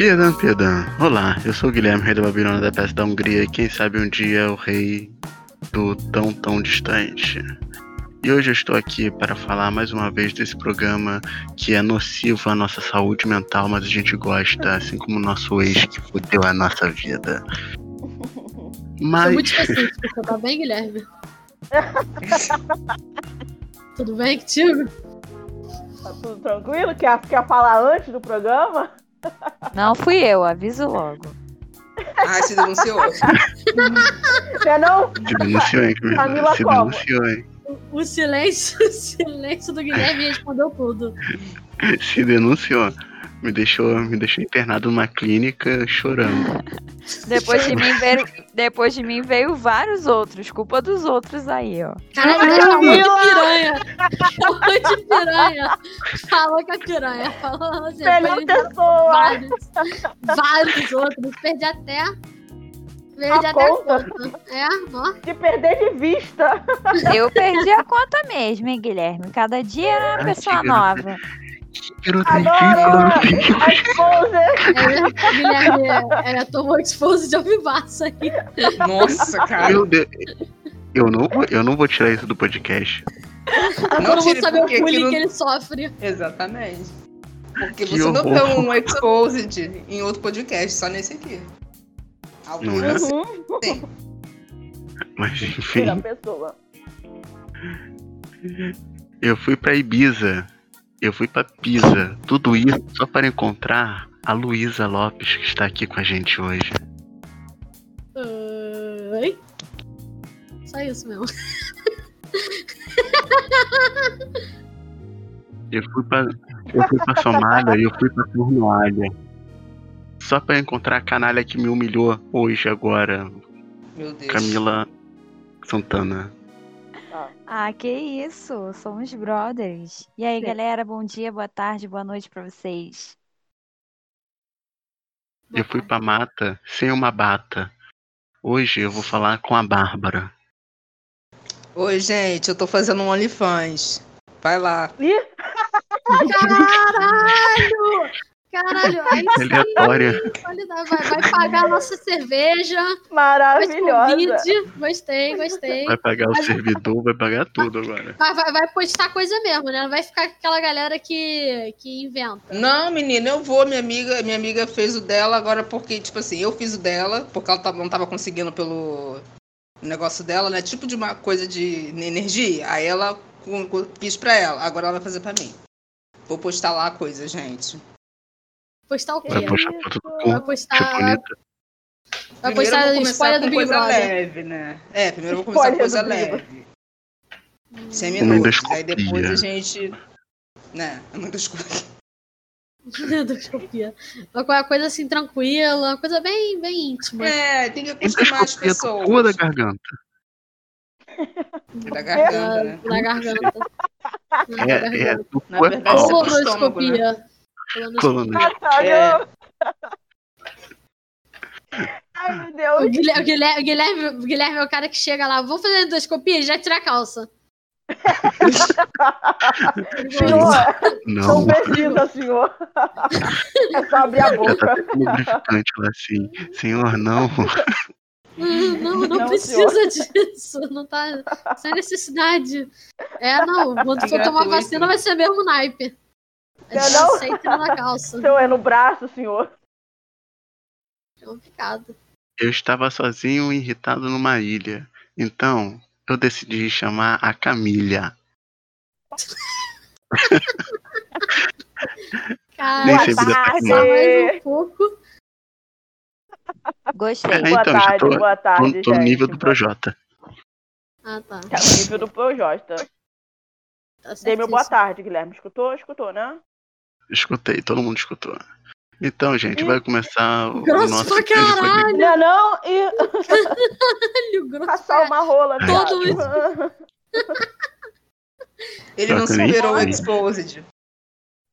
Perdão, perdão. Olá, eu sou o Guilherme, rei da Babilônia da Peça da Hungria, e quem sabe um dia o rei do tão tão distante. E hoje eu estou aqui para falar mais uma vez desse programa que é nocivo à nossa saúde mental, mas a gente gosta, assim como o nosso ex que fudeu a nossa vida. Mas. Sou muito específico, você tá bem, Guilherme? Tudo bem contigo? Tá tudo tranquilo? Quer, quer falar antes do programa? Não fui eu, aviso logo. Ah, se denunciou. Quer não? Se denunciou, hein, Camila? Se denunciou, hein? O silêncio, o silêncio do Guilherme respondeu tudo. Se denunciou. Me deixou, me deixou internado numa clínica chorando. Depois de mim veio, depois de mim veio vários outros, culpa dos outros aí, ó. Caralho, ele chamou de piranha. Chamou de piranha. Falou que é piranha. Falou assim, Melhor pessoa. vários, vários outros. Perdi até. Perdi A até conta. a conta. É, ó. De perder de vista. Eu perdi a conta mesmo, hein, Guilherme? Cada dia é uma pessoa nova. Garota Adoro! É, Guilherme é, tomou expose de alvivaça aí. Nossa, cara. Meu Deus. Eu não, vou, eu não vou tirar isso do podcast. Não Todo tire mundo sabe o bullying aquilo- que ele sofre. Exatamente. Porque Que você não horror. deu um exposed em outro podcast, só nesse aqui. Alguns Não é? assim, Uhum. tem. Mas enfim, Tira a pessoa. eu fui pra Ibiza. Eu fui pra Pisa. Tudo isso só para encontrar a Luísa Lopes, que está aqui com a gente hoje. Oi? Só isso mesmo. Eu fui pra, eu fui pra Somália e eu fui pra Cornualha. Só pra encontrar a canalha que me humilhou hoje, agora. Meu Deus. Camila Santana. Ah, que isso, somos brothers. E aí, Sim. galera, bom dia, boa tarde, boa noite pra vocês. Eu fui pra mata sem uma bata. Hoje eu vou falar com a Bárbara. Oi, gente, eu tô fazendo um OnlyFans. Vai lá. Ih, Caralho! Caralho, aí Aleatória. vai, vai pagar a nossa cerveja, vai maravilhosa. convite. Gostei, gostei. Vai pagar o servidor, vai pagar tudo agora. Vai, vai, vai postar coisa mesmo, né? Não vai ficar com aquela galera que, que inventa. Não, menina, eu vou. Minha amiga, minha amiga fez o dela agora porque, tipo assim, eu fiz o dela, porque ela não tava conseguindo pelo negócio dela, né? Tipo de uma coisa de energia. Aí ela fiz pra ela, agora ela vai fazer pra mim. Vou postar lá a coisa, gente. Postar o quê? Vai postar foto do Vai cu, tipo postar, vai Primeiro eu postar spoiler com do Big coisa Brother. leve, né? É, primeiro eu vou começar com coisa leve. Sem Uma minutos. Aí depois a gente. Né? É muitas coisas. Endoscopia. Uma coisa assim tranquila, uma coisa bem, bem íntima. É, tem que acostumar as cu ou da pessoas. garganta? Da garganta, né? Na garganta. Na É, é garganta. do Na é verdade, você- do estômago, né? Colonoscopia. Colonoscopia. Coluna. Natália. Ai, meu O Deus. Guilherme, o Guilherme, o Guilherme, o Guilherme é o cara que chega lá, vou fazer endoscopia e já tira a calça. Senhor, não Não, precisa, senhor. É só abrir a tá boca. com lubrificante lá assim. Senhor, não. Não, não, não precisa disso. Não tá sem necessidade. É, não. Quando for tomar vacina, vai ser mesmo naipe. É Não, não. Sem tirar na calça. Senhor, é no braço, senhor. É complicado. Eu estava sozinho e irritado numa ilha. Então, eu decidi chamar a Camilha. Cara, Nem Boa tarde. mais um pouco. Gostei. É, Boa então, já tarde, tô- boa Tô, tarde, tô gente. nível do Projota. Ah, tá. Tá no nível do Projota. tá Dei meu boa tarde, Guilherme. Escutou? Escutou, né? Escutei, todo mundo escutou. Então, gente, vai começar o Grosso nosso pra caralho. Não, não, e Caralho, grosso passar uma rola. Todo viado. Ele não Só que nem superou o exposed.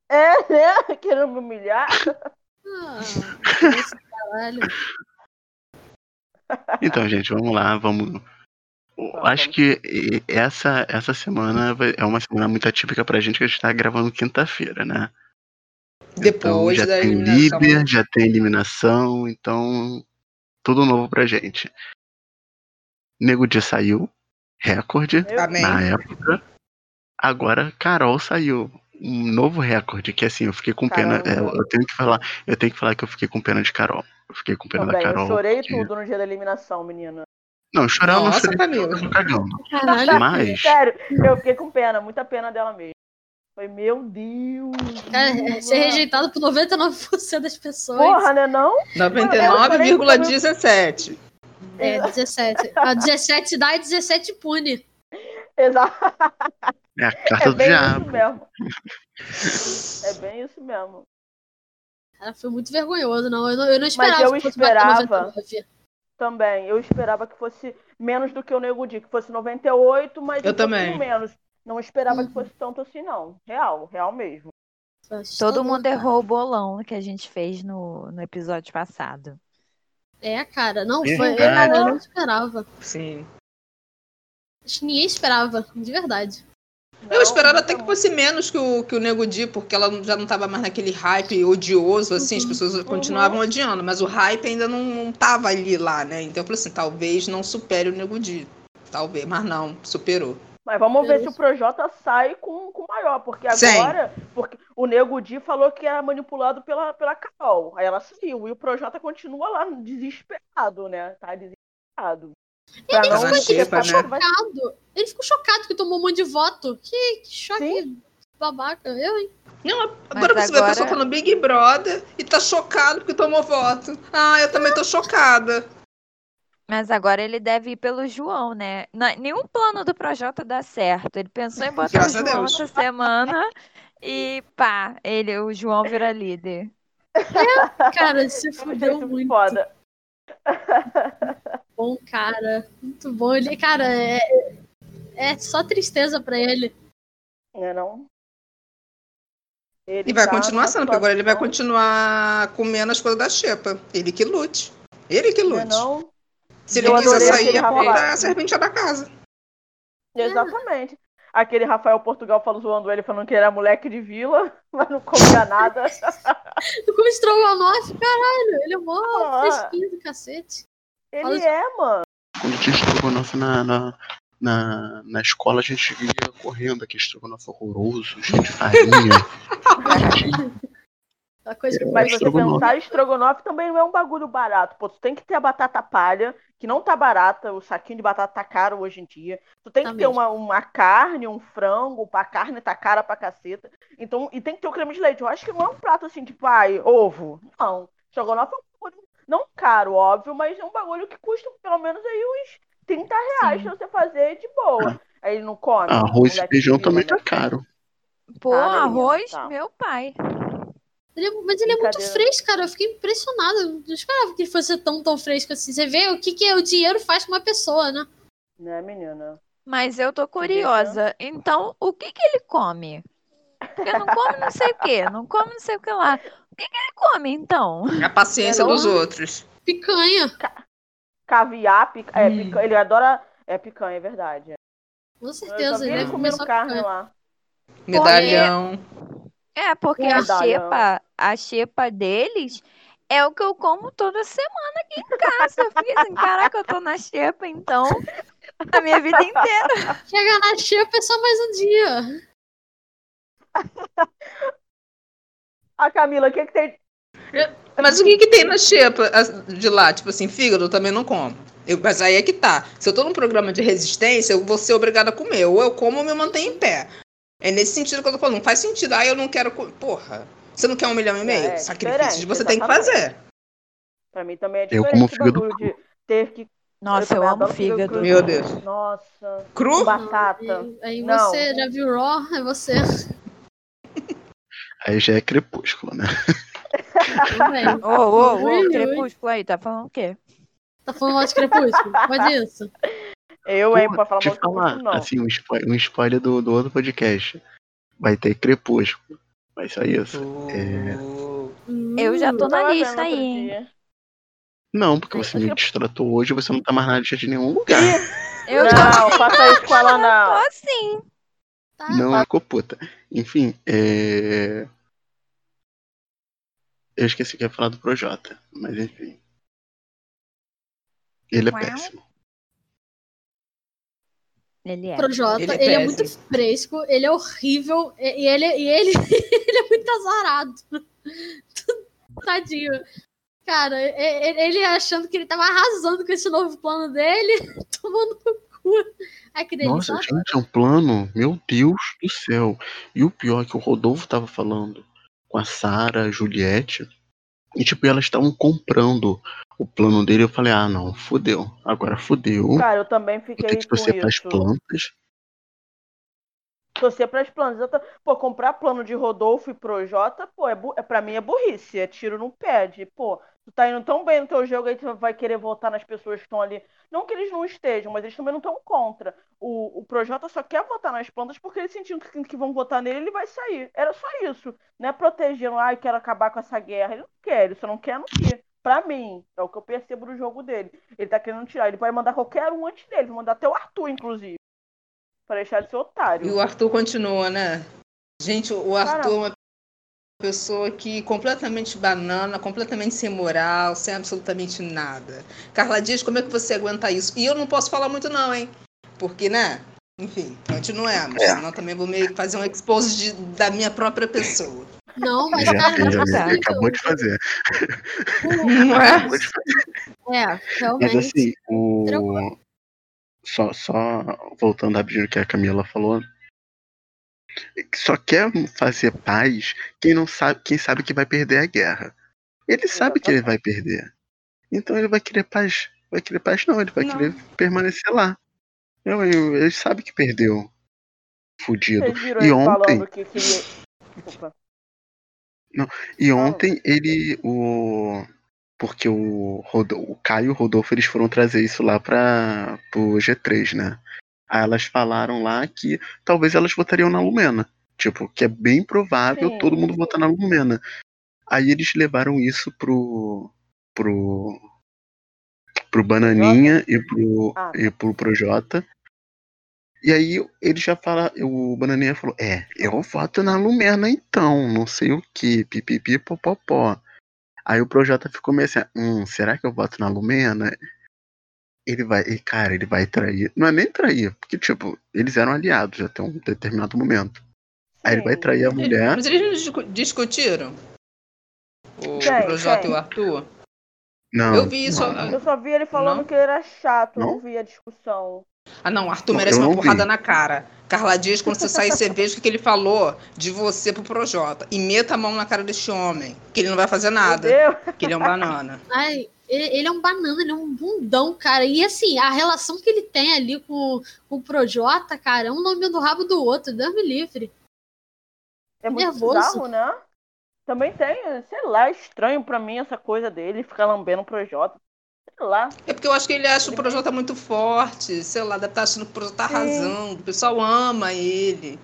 É, né? Querendo me humilhar. Ah, grosso pra caralho. Então, gente, vamos lá, vamos. Acho que essa, essa semana é uma semana muito atípica pra gente, que a gente tá gravando quinta-feira, né? Depois então já da tem eliminação. líder, já tem eliminação, então tudo novo pra gente. Nego Di saiu, recorde Amém. na época. Agora Carol saiu. Um novo recorde, que assim, eu fiquei com pena. Caramba. é, eu tenho que falar, eu tenho que falar que eu fiquei com pena de Carol. Eu fiquei com pena Também, da eu Carol. chorei porque- tudo no dia da eliminação, menina. Não, chorar eu não Nossa, chorei Camila. eu tava cagando. Caralho. Mas Sério, eu fiquei com pena, muita pena dela mesmo. Foi, meu Deus. É ser rejeitado por 99% das pessoas. Porra, né não? 99,17. É, 17. A 17 dá e 17 pune. Exato. é a carta É do bem diabo. isso mesmo. É bem isso mesmo. Cara, foi muito vergonhoso, não. Eu não, eu não esperava eu que esperava. 99. Também. Eu esperava que fosse menos do que o Nego Di, que fosse 98, mas Eu um também. pouquinho menos. Não esperava Uhum. que fosse tanto assim, não. Real, real mesmo. Assustador, Todo mundo cara. errou o bolão que a gente fez no, no episódio passado. É, cara, não foi. Cara, eu não esperava. Sim. Acho que ninguém esperava, de verdade. Eu Não, esperava não até que fosse menos que o, que o Nego Di, porque ela já não tava mais naquele hype odioso, assim, as Uhum. pessoas continuavam odiando, mas o hype ainda não, não tava ali lá, né? Então eu falei assim, talvez não supere o Nego Di. Talvez, mas não, superou. Mas vamos ver se o Projota sai com com o maior, porque Sim. agora porque o Nego Di falou que era manipulado pela, pela Carol. Aí ela saiu. E o Projota continua lá desesperado, né? Tá desesperado. Pra Ele não ficou- ele vai- ficou Chocado. Ele ficou chocado que tomou um monte de voto. Que, que choque Sim. babaca. Eu, hein? Não, Mas agora você vê a agora- pessoa tá no Big Brother e tá chocado porque tomou voto. Ah, eu também tô chocada. Mas agora ele deve ir pelo João, né? Na- nenhum plano do Projota dá certo. Ele pensou em botar Graças o João essa semana e pá, ele, o João vira líder. Cara, se Muito fudeu muito. foda. bom, cara. Muito bom. Ele, cara, é, é só tristeza pra ele. Né, não? Ele E vai tá continuar sendo, porque agora ele vai continuar comendo as coisas da Xepa. Ele que lute. Ele que lute. não? Se ele Eu quiser sair, é porque rapaz. é a serventia da casa. Exatamente. Aquele Rafael Portugal falou zoando ele, falando que ele era moleque de vila, mas não comia nada. Como estrogonofe, caralho. Ele é mó Ah. fresquinho do cacete. Ele é, mano. Quando tinha estrogonofe na, na, na, na escola, a gente ia correndo aquele estrogonofe horroroso, cheio de farinha. A coisa que Eu Mas você estrogonofe. pensar, estrogonofe também não é um bagulho barato. Pô, tu tem que ter a batata palha, que não tá barata, o saquinho de batata tá caro hoje em dia. Tu tem Tá que ter mesmo. uma, uma carne, um frango, a carne tá cara pra caceta. Então, e tem que ter o creme de leite. Eu acho que não é um prato assim, tipo, ai, ovo. Não. Estrogonofe é um bagulho não caro, óbvio, mas é um bagulho que custa pelo menos aí uns 30 reais Sim. pra você fazer de boa. Aí ele não come. Arroz e feijão também tá caro. Pô, menina, arroz, tá. meu pai. Ele é- mas ele é muito fresco, cara. Eu fiquei impressionada. Eu não esperava que ele fosse tão, tão fresco assim. Você vê o que, que o dinheiro faz com uma pessoa, né? Né, menina? Mas eu tô curiosa. Então, o que que ele come? Porque não come não sei o quê, não come não sei o que lá. O que que ele come, então? A paciência Não. dos outros. Picanha. Caviar, pica... é, Hum. pica- ele adora é picanha, é verdade. Com certeza. Ele deve comer carne picanha. lá. Medalhão. É, porque É, a xepa, a xepa deles é o que eu como toda semana aqui em casa. Eu fiquei assim, caraca, eu tô na xepa, então, a minha vida inteira. Chegar na xepa é só mais um dia. A Camila, o que que tem? Mas o que, que tem na xepa de lá? Tipo assim, fígado eu também não como. Eu, mas aí é que tá. Se eu tô num programa de resistência, eu vou ser obrigada a comer. Ou eu como ou me mantenho em pé. É nesse sentido que eu tô falando. Não faz sentido. Ah, eu não quero. Porra. Você não quer um milhão e meio? É, Sacrifícios diferente, você tem que exatamente. fazer. Pra mim também é Eu diferente como o fígado de ter que. Nossa, eu também amo fígado. cru. Meu Deus. Nossa, Cru? batata. Aí, aí Não. você já viu Raw, é você. Aí já é crepúsculo, né? Tudo bem. Ô, ô, ô, crepúsculo aí, tá falando o quê? Tá falando mal de crepúsculo? Pode isso. Eu, hein, pra falar mal de falar, crepúsculo, não. assim, um spoiler, um spoiler do, do outro podcast. Vai ter crepúsculo. Vai só isso. Eu já tô Hum, na lista aí. dia. Não, porque você me distratou hoje e você não tá mais na lista de nenhum lugar. Eu Não, faça isso com ela, tô não. assim. Tá. Não ficou puta. Enfim, é... Eu esqueci que ia falar do Projota, mas enfim. Ele é Uau. péssimo. Ele é. Projota, Ele ele, é é muito fresco, ele é horrível, e ele, e ele, ele é muito azarado. Tadinho. Cara, ele achando que ele tava arrasando com esse novo plano dele, tomando no cu. Ai, que delícia. Nossa, gente, é um plano, meu Deus do céu. E o pior é que o Rodolfo tava falando com a Sara, a Juliette, e tipo, elas estavam comprando o plano dele. Eu falei, ah, não, fudeu. Agora fudeu. Cara, eu também fiquei ter que com torcer pras plantas. Torcer pras plantas. Eu tô- Pô, comprar plano de Rodolfo e Projota, pô, é, bu... é pra mim é burrice, é tiro no pé. De, pô, tu tá indo tão bem no teu jogo, aí tu vai querer votar nas pessoas que estão ali. Não que eles não estejam, mas eles também não estão contra. O, o Projota só quer votar nas plantas porque eles sentindo que, que vão votar nele, ele vai sair. Era só isso. Não é protegendo, ai, quero acabar com essa guerra. Ele não quer, ele só não quer não ir. Pra mim, é o que eu percebo do jogo dele. Ele tá querendo tirar. Ele vai mandar qualquer um antes dele. Vai mandar até o Arthur, inclusive. Pra deixar de ser otário. E o Arthur continua, né? Gente, o Arthur Cara. é uma pessoa que completamente banana, completamente sem moral, sem absolutamente nada. Carla Dias, como é que você aguenta isso? E eu não posso falar muito não, hein? Porque, né? Enfim, continuemos. É. Senão também vou meio que fazer um expose de- da minha própria pessoa. Não, mas é amiga, possível. acabou de fazer. Não é? Acabou de fazer. É, Mas realmente. assim, o. Tranquilo. Só, só voltando rapidinho o que a Camila falou. Só quer fazer paz quem não sabe, quem sabe que vai perder a guerra. Ele sabe que ele vai perder. Então ele vai querer paz. Vai querer paz não, ele vai Não. querer permanecer lá. Eu, eu- ele sabe que perdeu. Fudido. E ontem- que queria. Desculpa. E ontem ele. O. Porque o, o Caio e o Rodolfo eles foram trazer isso lá para pro G3, né? Aí elas falaram lá que talvez elas votariam na Lumena. Tipo, que é bem provável Sim, todo mundo votar na Lumena. Aí eles levaram isso pro. pro. pro Bananinha e pro, Ah. e pro Projota. E aí ele já fala, o Bananinha falou, é, eu voto na Lumena então, não sei o que, pipipi popopó. Aí o Projota ficou meio assim, hum, será que eu voto na Lumena? Ele vai, e, cara, ele vai trair. Não é nem trair, porque, tipo, eles eram aliados até um determinado momento. Aí ele vai trair a mulher. Mas eles não discu- discutiram? O Quem? Projota Quem? e o Arthur? Não. Eu vi isso. não. Eu só vi ele falando Não? que ele era chato, Não? não vi a discussão. Ah, não, Arthur Não, merece uma porrada vi. na cara. Carla Dias, quando você sair, você veja o que ele falou de você pro Projota. E meta a mão na cara desse homem. Que ele não vai fazer nada. Que ele é um banana. Ai, ele, ele é um banana, ele é um bundão, cara. E assim, a relação que ele tem ali com, com o Projota, cara, é um nome do rabo do outro, Deus me livre. É muito Nervoso. bizarro, né? Também tem, sei lá, é estranho pra mim essa coisa dele ficar lambendo o Projota. Sei lá. É porque eu acho que ele acha o Projota muito forte. Sei lá, deve estar achando que o Projota tá arrasando. O pessoal ama ele.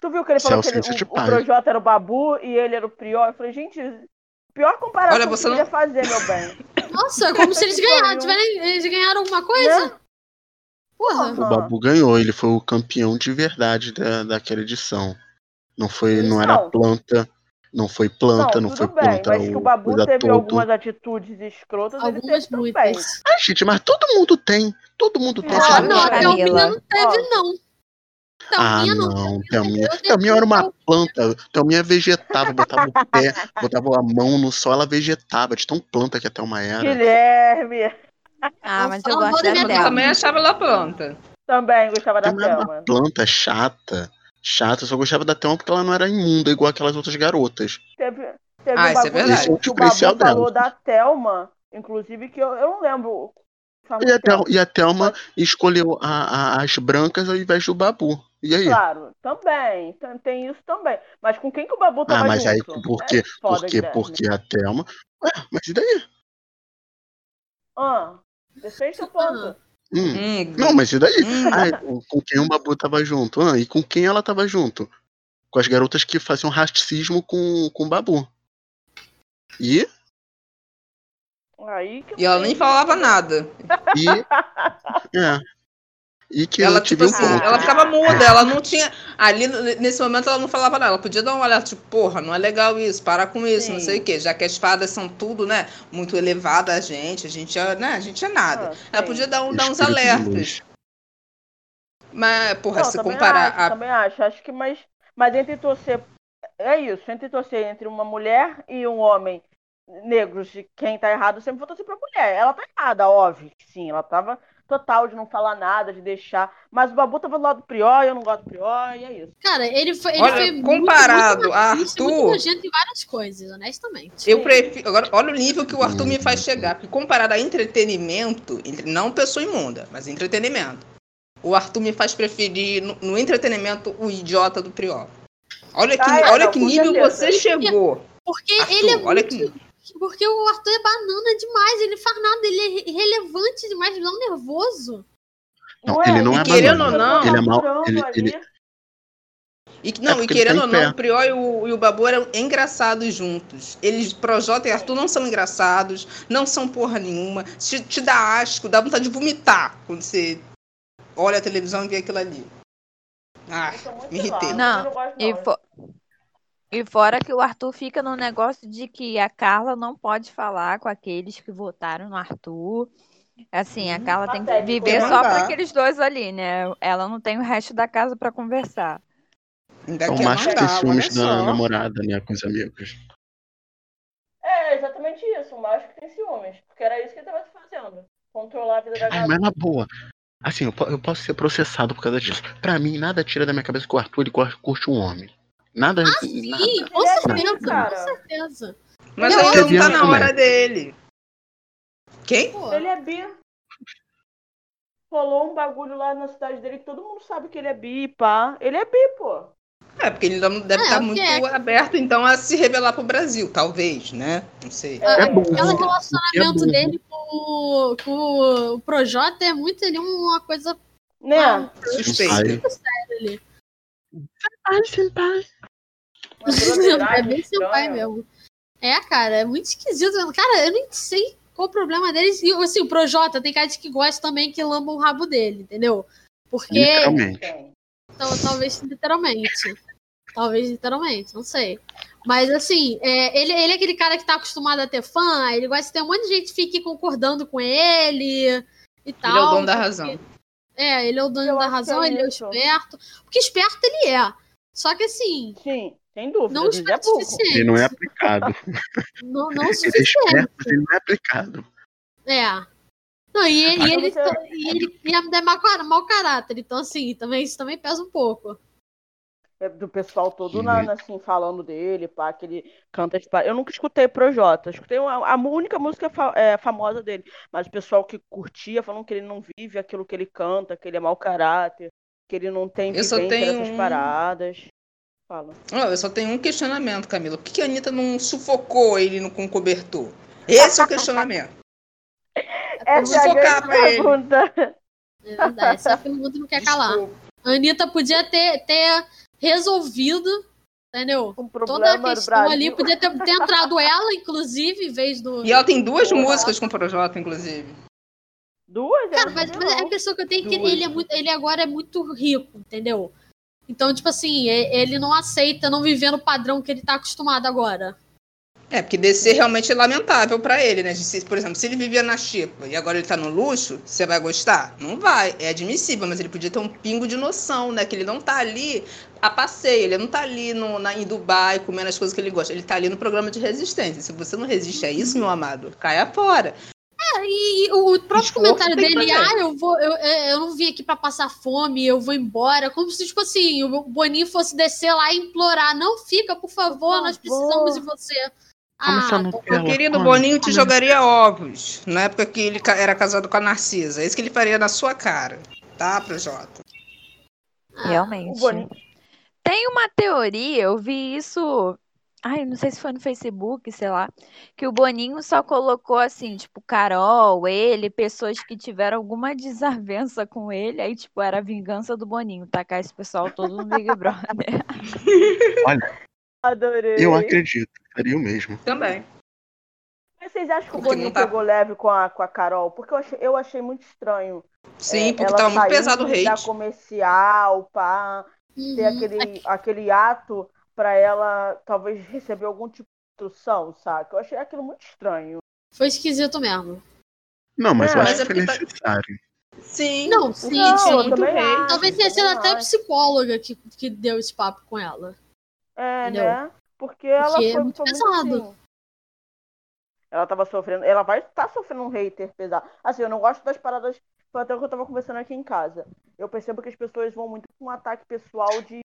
Tu viu que ele falou que ele- o, o. Projota era o Babu e ele era o Prior? Eu falei, gente, pior comparação Olha, que você você não- podia fazer, meu bem. Nossa, é como se eles ganharam. tiverem- Eles ganharam alguma coisa? Né? Porra. O Babu ganhou, ele foi o campeão de verdade da, daquela edição. Não foi, não era Não. planta, não foi planta, não, tudo foi bem, planta mas que o Babu teve todo. algumas atitudes escrotas, ele Algumas teve também. muitas. Ah, gente, mas todo mundo tem. Todo mundo tem. Ah, Ah, não não, a. Thelminha não teve, não. Ah, Thelminha não. não, Thelminha. Eu Thelminha era uma planta. Thelminha vegetava, botava o pé, botava a mão no sol, ela vegetava, de tão planta que a Thelma era. Guilherme Ah, mas eu Não, gosto vou da. Eu Thelma. também achava ela planta. também gostava da Thelma era uma planta chata. Chata, eu só gostava da Thelma porque ela não era imunda igual aquelas outras garotas. Teve, teve Ah, um isso é bagulho verdade. É o que o diferencial Babu falou dela. da Thelma, inclusive, que eu, eu não lembro. E a, Thel- tempo. e a Thelma escolheu a- a- as brancas ao invés do Babu. E aí? Claro, também. Tem, tem isso também. Mas com quem que o Babu tava Ah, mas aí junto? por quê? É Por quê? Porque a Thelma. Ué, mas e daí? Ah, defende seu ponto. Hum. Hum, Não, mas e daí? hum. Ah, com, quem o Babu tava junto? Ah, e com quem ela tava junto? Com as garotas que faziam racismo com, com o Babu. E, Aí que eu E ela não nem falava nada. e, é. E que Ela, tipo tive um assim, ela ficava muda, ela não tinha. Ali, nesse momento, ela não falava nada. Ela podia dar um olhar, tipo, porra, não é legal isso, para com isso, não Sim. sei o quê. Já que as fadas são tudo, né? Muito elevada a gente, a gente é, né? A gente é nada. Ah, ela podia dar, um, dar uns alertas. Mas, porra, Não, se comparar. acho, a- também acho. Acho que mais. Mas entre torcer. É isso, entre torcer entre uma mulher e um homem negros de quem tá errado, eu sempre vou torcer pra mulher. Ela tá errada, óbvio que sim. Ela tava total de não falar nada, de deixar. Mas o Babu tava do lado do Prior, eu não gosto do Prior, e é isso. Cara, ele foi. Ele Olha, foi muito- comparado muito a machista, muito Arthur- nojento em várias coisas, honestamente. Eu prefiro. Agora, olha o nível que o Arthur me faz chegar. Porque comparado a entretenimento, entre, não pessoa imunda, mas entretenimento. O Arthur me faz preferir no, no entretenimento o idiota do Prior. Olha que, Ah, é, olha não, que nível certeza. você chegou. Porque Arthur, ele é olha muito. que Porque o Arthur é banana demais, ele faz nada, ele é irrelevante demais, me dá um nervoso. Não, ele não E é querendo banana. ou não, Ele é mal- Tá ele- ali. ele- E, que- não, É e ele querendo tá ou não, pé. o Prior e o, e o Babu eram engraçados juntos. Eles, Projota e Arthur, não são engraçados, não são porra nenhuma. Te, te dá asco, dá vontade de vomitar quando você olha a televisão e vê aquilo ali. Ah, me irritei. Não, E, não. fo- e fora que o Arthur fica no negócio de que a Carla não pode falar com aqueles que votaram no Arthur. Assim, a Carla tem que viver né? só para aqueles dois ali, né? Ela não tem o resto da casa para conversar. Ainda É o quer macho que tem ciúmes olha da só. namorada, né, com os amigos. É exatamente isso, o macho que tem ciúmes. Porque era isso que ele tava fazendo. Controlar a vida da Ai, galera. mas na boa. Assim, eu, eu posso ser processado por causa disso. Pra mim, nada tira da minha cabeça que o Arthur ele cur- curte um homem. Nada. nada. Sim, com Ele é certeza, cara. com certeza. Mas ainda amo não tá na hora dele. Quem? Pô, Ele é bi. Rolou um bagulho lá na cidade dele que todo mundo sabe que ele é bi, pá. Ele é bi, pô. É, porque ele não deve É, estar o muito que é? aberto, então, a se revelar pro Brasil, talvez, né? Não sei. É, É bom. Aquele É relacionamento bom. dele com, o- com o Projota é muito ali uma coisa Né? ah. Ai, senpai. Uma é bem senpai estranha. mesmo. É, cara, é muito esquisito. Cara, eu nem sei qual o problema deles. E, assim, o Projota tem cara de que gosta também que lamba o rabo dele, entendeu? Porque. Literalmente. Então, talvez literalmente. Talvez literalmente, não sei. Mas assim, é, ele, ele é aquele cara que tá acostumado a ter fã, ele gosta de ter um monte de gente que fique concordando com ele e tal. Ele é o dono da porque- razão. É, ele é o dono Eu da razão, é ele é o esperto. Porque esperto ele é. Só que assim, Sim, sem dúvida. não é suficiente. Ele não é aplicado. Não, não o Ele é suficiente. esperto, ele não é aplicado. É. Não, e, e Mas ele, você- e ele e é mau, mau caráter. Então, assim, também, isso também pesa um pouco. É do pessoal todo na, na- assim, falando dele, pá, que ele canta. Eu nunca escutei Projota. Escutei uma- a única música fa- é, famosa dele. Mas o pessoal que curtia falando que ele não vive aquilo que ele canta, que ele é mau caráter, que ele não tem Eu só vivência tenho um- paradas. Fala. Eu só tenho um questionamento, Camila. Por que que a Anitta não sufocou ele no, com cobertor? Esse é o questionamento. Essa é a pra ele. pergunta. É verdade. Essa pergunta não quer calar. Desculpa. A Anitta podia ter, ter resolvido, entendeu? Um Toda a questão ali podia ter, ter entrado ela, inclusive, em vez do. E ela tem duas músicas com o Projota, inclusive. Duas? Cara, ela mas, mas a não. impressão que eu tenho é que ele, é muito, ele agora é muito rico, entendeu? Então, tipo assim, ele não aceita não viver no padrão que ele tá acostumado agora. É, porque descer realmente é lamentável pra ele, né? Por exemplo, se ele vivia na Chipa e agora ele tá no luxo, você vai gostar? Não vai. É admissível, mas ele podia ter um pingo de noção, né? Que ele não tá ali a passeio, ele não tá ali no, na, em Dubai comendo as coisas que ele gosta. Ele tá ali no programa de resistência. Se você não resiste a isso, meu amado, caia fora. E, e o próprio Esforço comentário dele, ah, eu vou, eu, eu não vim aqui pra passar fome, eu vou embora. Como se, tipo assim, o Boninho fosse descer lá e implorar, não fica, por favor, Por nós favor. precisamos de você. Ah, Meu Ela querido Boninho te jogaria ovos na época que ele era casado com a Narcisa. É isso que ele faria na sua cara, tá, Projota? ah, Realmente. Tem uma teoria, eu vi isso. Ai, não sei se foi no Facebook, sei lá. Que o Boninho só colocou assim, tipo, Carol, ele, pessoas que tiveram alguma desavença com ele. Aí, tipo, era a vingança do Boninho, tacar esse pessoal todo no Big Brother. Olha, Adorei. eu acredito. Faria o mesmo. Também. Mas vocês acham que o Boninho tá- pegou leve com a, com a Carol? Porque eu achei, eu achei muito estranho. Sim, é, porque tava muito saindo pesado o hate. comercial, pá, ter Uhum. aquele, aquele ato pra ela talvez receber algum tipo de instrução, saca? Eu achei aquilo muito estranho. Foi esquisito mesmo. Não, mas É, eu acho mas é que foi porque tá- necessário. Sim. Não, sim, Não, sim. eu também acho, Talvez tenha sido até a acho. psicóloga que, que deu esse papo com ela. É, Entendeu? né? Porque ela Porque é foi, muito foi pesado. assim. Ela tava sofrendo, ela vai estar sofrendo um hater pesado. Assim, eu não gosto das paradas, foi até o que eu tava conversando aqui em casa. Eu percebo que as pessoas vão muito com um ataque pessoal de,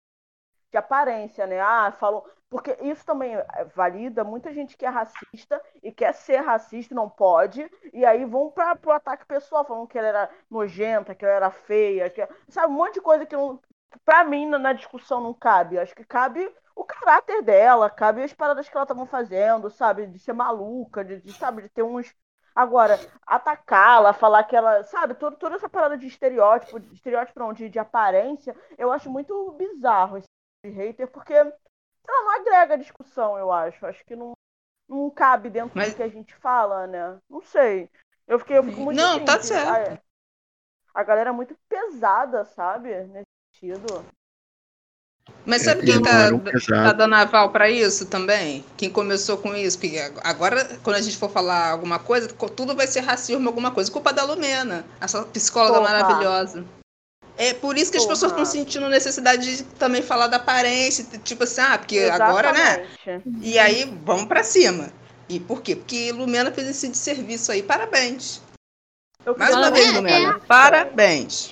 de aparência, né? Ah, falam. Porque isso também é, valida muita gente que é racista e quer ser racista não pode. E aí vão pra, pro ataque pessoal, falando que ela era nojenta, que ela era feia, que, sabe, um monte de coisa que não, pra mim na, na discussão não cabe. Acho que cabe o caráter dela, cabe as paradas que ela estavam fazendo, sabe? De ser maluca, de, de, sabe, de ter uns. Agora, atacá-la, falar que ela. Sabe, todo, toda essa parada de estereótipo, de estereótipo não, de, de aparência, eu acho muito bizarro de hater, porque lá, não agrega discussão, eu acho. Acho que não, não cabe dentro Mas- do que a gente fala, né? Não sei. Eu fiquei, eu fico muito Não, assim, tá que certo. A, a galera é muito pesada, sabe? Nesse sentido. Mas sabe É, quem tá, tá dando aval pra isso também? Quem começou com isso? Porque agora, quando a gente for falar alguma coisa, tudo vai ser racismo, alguma coisa. Culpa da Lumena, essa psicóloga Porra. maravilhosa. É por isso que as pessoas Porra. estão sentindo necessidade de também falar da aparência, tipo assim, ah, porque agora, né? Exatamente. E aí, vamos pra cima. E por quê? Porque Lumena fez esse serviço aí. Parabéns. Eu Mais uma É, vez, é. Lumena. Parabéns.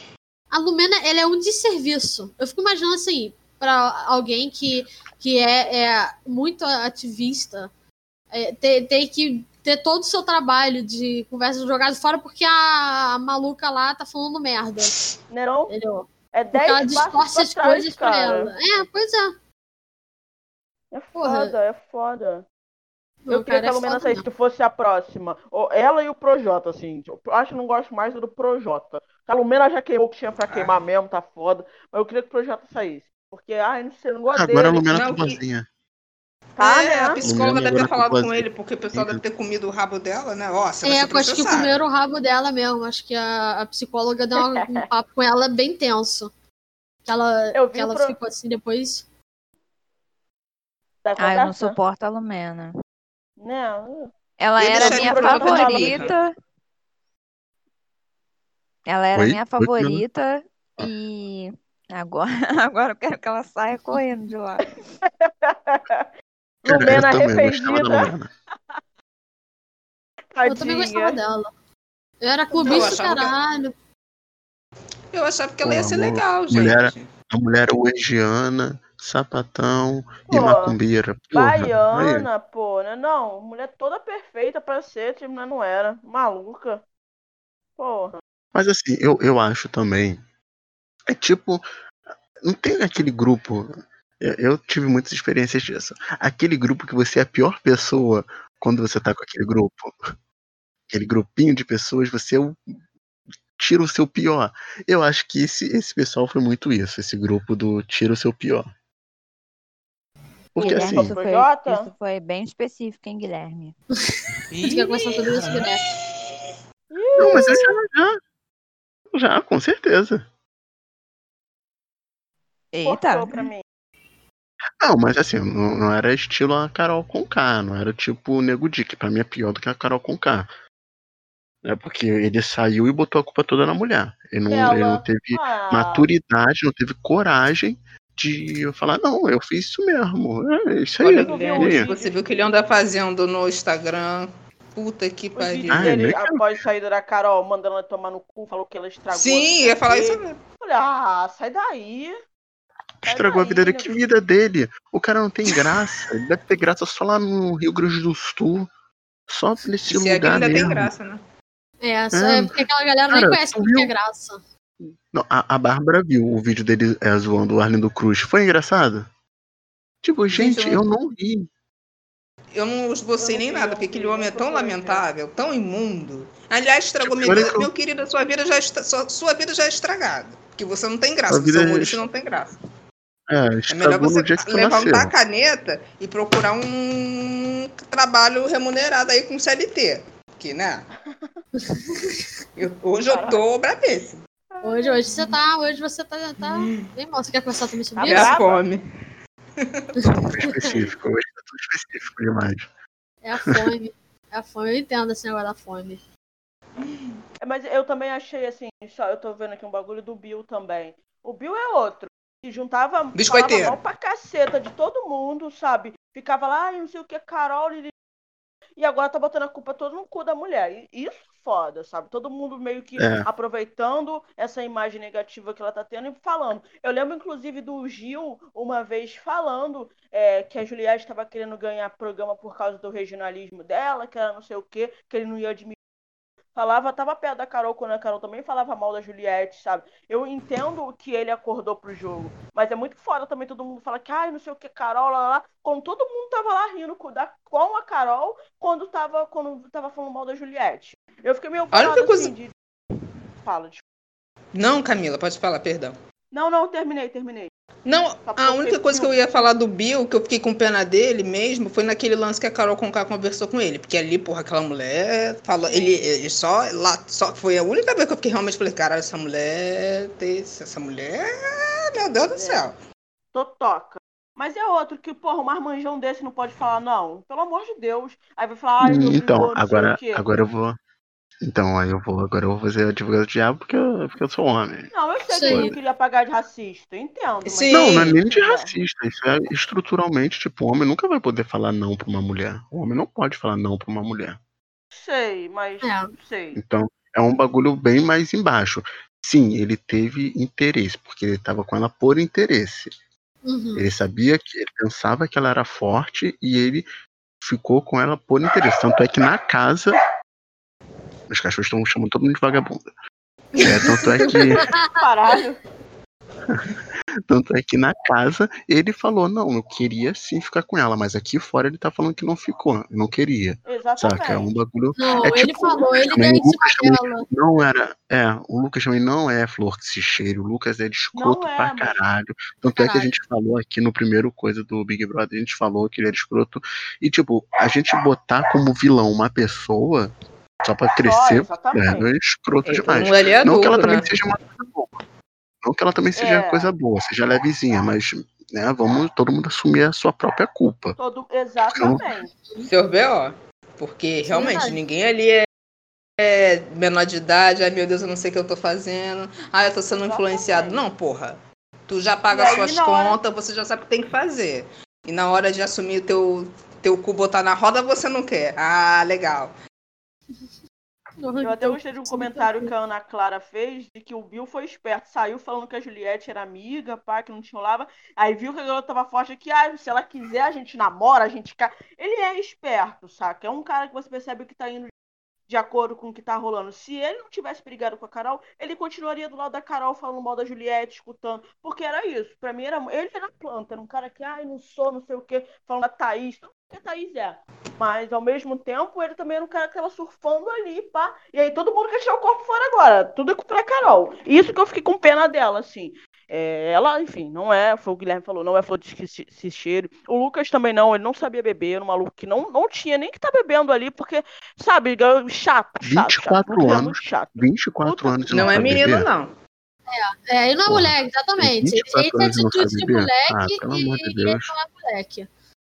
A Lumena, ela é um desserviço. Eu fico imaginando assim, pra alguém que, que é, é muito ativista, é, ter, ter que ter todo o seu trabalho de conversa jogado fora porque a, a maluca lá tá falando merda. Nerão Entendeu? é Porque ela 10 distorce pra as trás, coisas pra cara. ela. É, pois é. É Porra. foda, é foda. Não, eu queria cara, que a é Lumena foda saísse mesmo. que fosse a próxima. Ou ela e o Projota, assim. Eu acho que não gosto mais do Projota. A Lumena já queimou o que tinha pra queimar mesmo, tá foda. Mas eu queria que o Projota saísse. Porque, ai, não sei, não gosto Agora a dele. Lumena Não, tá que- boazinha. Tá, é, a né? psicóloga Lumena deve ter falado tá com ele, porque o pessoal deve ter comido o rabo dela, né? Ó, você É, acho que comeram o rabo dela mesmo. Acho que a, a psicóloga deu um, um papo com ela bem tenso. Que ela, Eu vi que ela pro- ficou assim depois. Da Ah, eu não suporto a Lumena. Né? Ela Eu era a minha favorita. Ela era a Oi? minha Oi, favorita e agora, agora eu quero que ela saia correndo de lá. Lumena eu também gostava da arrependida. Lumena. Eu também gostava dela. Eu era clubista Eu que- caralho. Eu achava que ela ia ser amor, legal, gente. mulher- A mulher uegiana, sapatão e Pô, macumbeira. Porra, aí. Baiana, pô, né? Não, mulher toda perfeita pra ser, tipo, né? não era. Maluca. Porra. Mas assim, eu, eu acho também. É tipo. Não tem aquele grupo. Eu, eu tive muitas experiências disso. Aquele grupo que você é a pior pessoa quando você tá com aquele grupo. Aquele grupinho de pessoas, você é o- tira o seu pior. Eu acho que esse, esse pessoal foi muito isso, esse grupo do tira o seu pior. Porque Guilherme, assim, isso, foi, isso foi bem específico, hein, Guilherme? A gente quer conversar sobre isso, Guilherme. Não, mas eu já, já. Já, com certeza. Eita! Cortou pra mim. Não, mas assim, não, não era estilo a Carol Conká, não era tipo o Nego Di, que pra mim é pior do que a Carol Conká. É porque ele saiu e botou a culpa toda na mulher. Ele não, ele Ela- não teve Ah, maturidade, não teve coragem de falar, não, eu fiz isso mesmo. É isso aí. Olha, aí? você viu o que ele anda fazendo no Instagram? Puta que pariu. dele nem quero após saída da Carol, mandando ela tomar no cu, falou que ela estragou. Sim, ia falar isso mesmo. Falei, ah, sai daí. Sai Estragou a vida dele. Que vida dele? O cara não tem graça. Ele deve ter graça só lá no Rio Grande do Sul. Só nesse Se é que lugar ainda tem mesmo. graça, né? É, só É. é porque aquela galera nem Cara, conhece tu o que é graça. Não, a, a Bárbara viu o vídeo dele é, zoando o Arlindo Cruz. Foi engraçado? Tipo, Gente, gente, eu eu não ri. Eu não esbocei nem nada, porque aquele homem é nem tão lamentável, tão imundo. Aliás, estragou minha Olha vida. eu- Meu querido, sua vida já está, sua, sua vida já é estragada. Porque você não tem graça, A você vida é é humorista est- não tem graça É, É melhor você que levantar a caneta e procurar um trabalho remunerado aí com CLT. Porque, né? Eu- hoje eu tô bravíssima. Hoje, hoje você tá. Hoje você tá. tá bem mal. Você quer conversar também sobre Tá É isso? a fome. Específico. Hoje tá tudo específico demais. É a fome. É a fome. Eu entendo esse negócio da fome. É, Mas eu também achei assim, só eu tô vendo aqui um bagulho do Bill também. O Bill é outro. Que juntava Biscoiteiro. mal pra caceta de todo mundo, sabe? Ficava lá, não sei o que, Carol. E agora tá botando a culpa toda no cu da mulher. E isso é foda, sabe? Todo mundo meio que É. aproveitando essa imagem negativa que ela tá tendo e falando. Eu lembro, inclusive, do Gil uma vez falando é, que a Juliette estava querendo ganhar programa por causa do regionalismo dela, que era não sei o quê, que ele não ia admitir. Falava, tava perto da Carol quando a Carol também falava mal da Juliette, sabe? Eu entendo que ele acordou pro jogo, mas é muito foda também todo mundo fala que, ai, não sei o que, Carol, lá, lá, lá. Quando todo mundo tava lá rindo com, da, com a Carol quando tava, quando tava falando mal da Juliette. Eu fiquei meio Olha que coisa- assim, de... Fala, desculpa. Não, Camila, pode falar, perdão. Não, não, terminei, terminei. Não, a única coisa que eu ia falar do Bill, que eu fiquei com pena dele mesmo, foi naquele lance que a Carol Conká conversou com ele. Porque ali, porra, aquela mulher falou. Ele, ele só lá. Só, foi a única vez que eu fiquei realmente falei, cara, essa mulher. Essa mulher. Meu Deus do céu. Totoca. Mas é outro que, porra, um marmanjão desse não pode falar, não. Pelo amor de Deus. Aí vai falar, ai, meu Então, sei agora, agora eu vou. Então, aí eu vou. Agora eu vou fazer o advogado do diabo porque eu, porque eu sou homem. Não, eu sei Sim. que ele queria pagar de racista, entendo. Mas... Sim. Não, não é nem de É. racista. Isso é estruturalmente, tipo, o homem nunca vai poder falar não pra uma mulher. O homem não pode falar não pra uma mulher. Sei, mas É. não sei. Então, é um bagulho bem mais embaixo. Sim, ele teve interesse, porque ele tava com ela por interesse. Uhum. Ele sabia que ele pensava que ela era forte e ele ficou com ela por interesse. Tanto é que na casa. Os cachorros estão chamando todo mundo de vagabunda. É, tanto é que. Caralho. Tanto é que na casa ele falou, não, eu queria sim ficar com ela, mas aqui fora ele tá falando que não ficou, não queria. Exatamente. Saca? É um bagulho. Não, É ele tipo, falou, ele deu em cima dela. não era. É, o Lucas também não é flor que se cheire. O Lucas é de escroto é, pra caralho. Tanto é que a Caralho. gente falou aqui no primeiro coisa do Big Brother, a gente falou que ele era escroto. E, tipo, a gente botar como vilão uma pessoa só pra crescer, exatamente. é, é escroto demais. todo mundo ali é não que ela também né? seja uma coisa boa. Não que ela também seja É. coisa boa, seja levezinha, mas né, vamos todo mundo assumir a sua própria culpa. Todo... Exatamente. Senhor B.O. Porque realmente verdade. ninguém ali é, é menor de idade. Ai meu Deus, eu não sei o que eu tô fazendo. Ai, eu tô sendo influenciado. Não, porra. Tu já paga aí, suas na hora- contas, você já sabe o que tem que fazer. E na hora de assumir o teu, teu cu botar na roda, você não quer. Ah, legal. Eu até gostei de um comentário que a Ana Clara fez de que o Bill foi esperto. Saiu falando que a Juliette era amiga, pá, que não te rolava. Aí viu que a garota tava forte aqui. Ah, se ela quiser, a gente namora, a gente. ca- Ele é esperto, saca? É um cara que você percebe que tá indo de acordo com o que tá rolando. Se ele não tivesse brigado com a Carol, ele continuaria do lado da Carol falando mal da Juliette, escutando. Porque era isso. Pra mim, era... ele era planta. Era um cara que, ai, não sou, não sei o quê. Falando da Thaís. Não Thaís é. Mas, ao mesmo tempo, ele também era um cara que tava surfando ali, pá. E aí todo mundo quer tirar o corpo fora agora. Tudo é contra a Carol. Isso que eu fiquei com pena dela, assim. É, ela, enfim, não é, foi o Guilherme falou, não é flor de cheiro. O Lucas também não, ele não sabia beber, era um maluco que não, não tinha nem que tá bebendo ali, porque, sabe, chato, chato. 24 chato. É anos. chato. 24 Puta anos e Não é menino, beber? não. É, ele não é Porra, moleque, exatamente. Ele, 24 ele tem anos e não atitude sabe de beber? moleque Ah, e, de e ele não é moleque.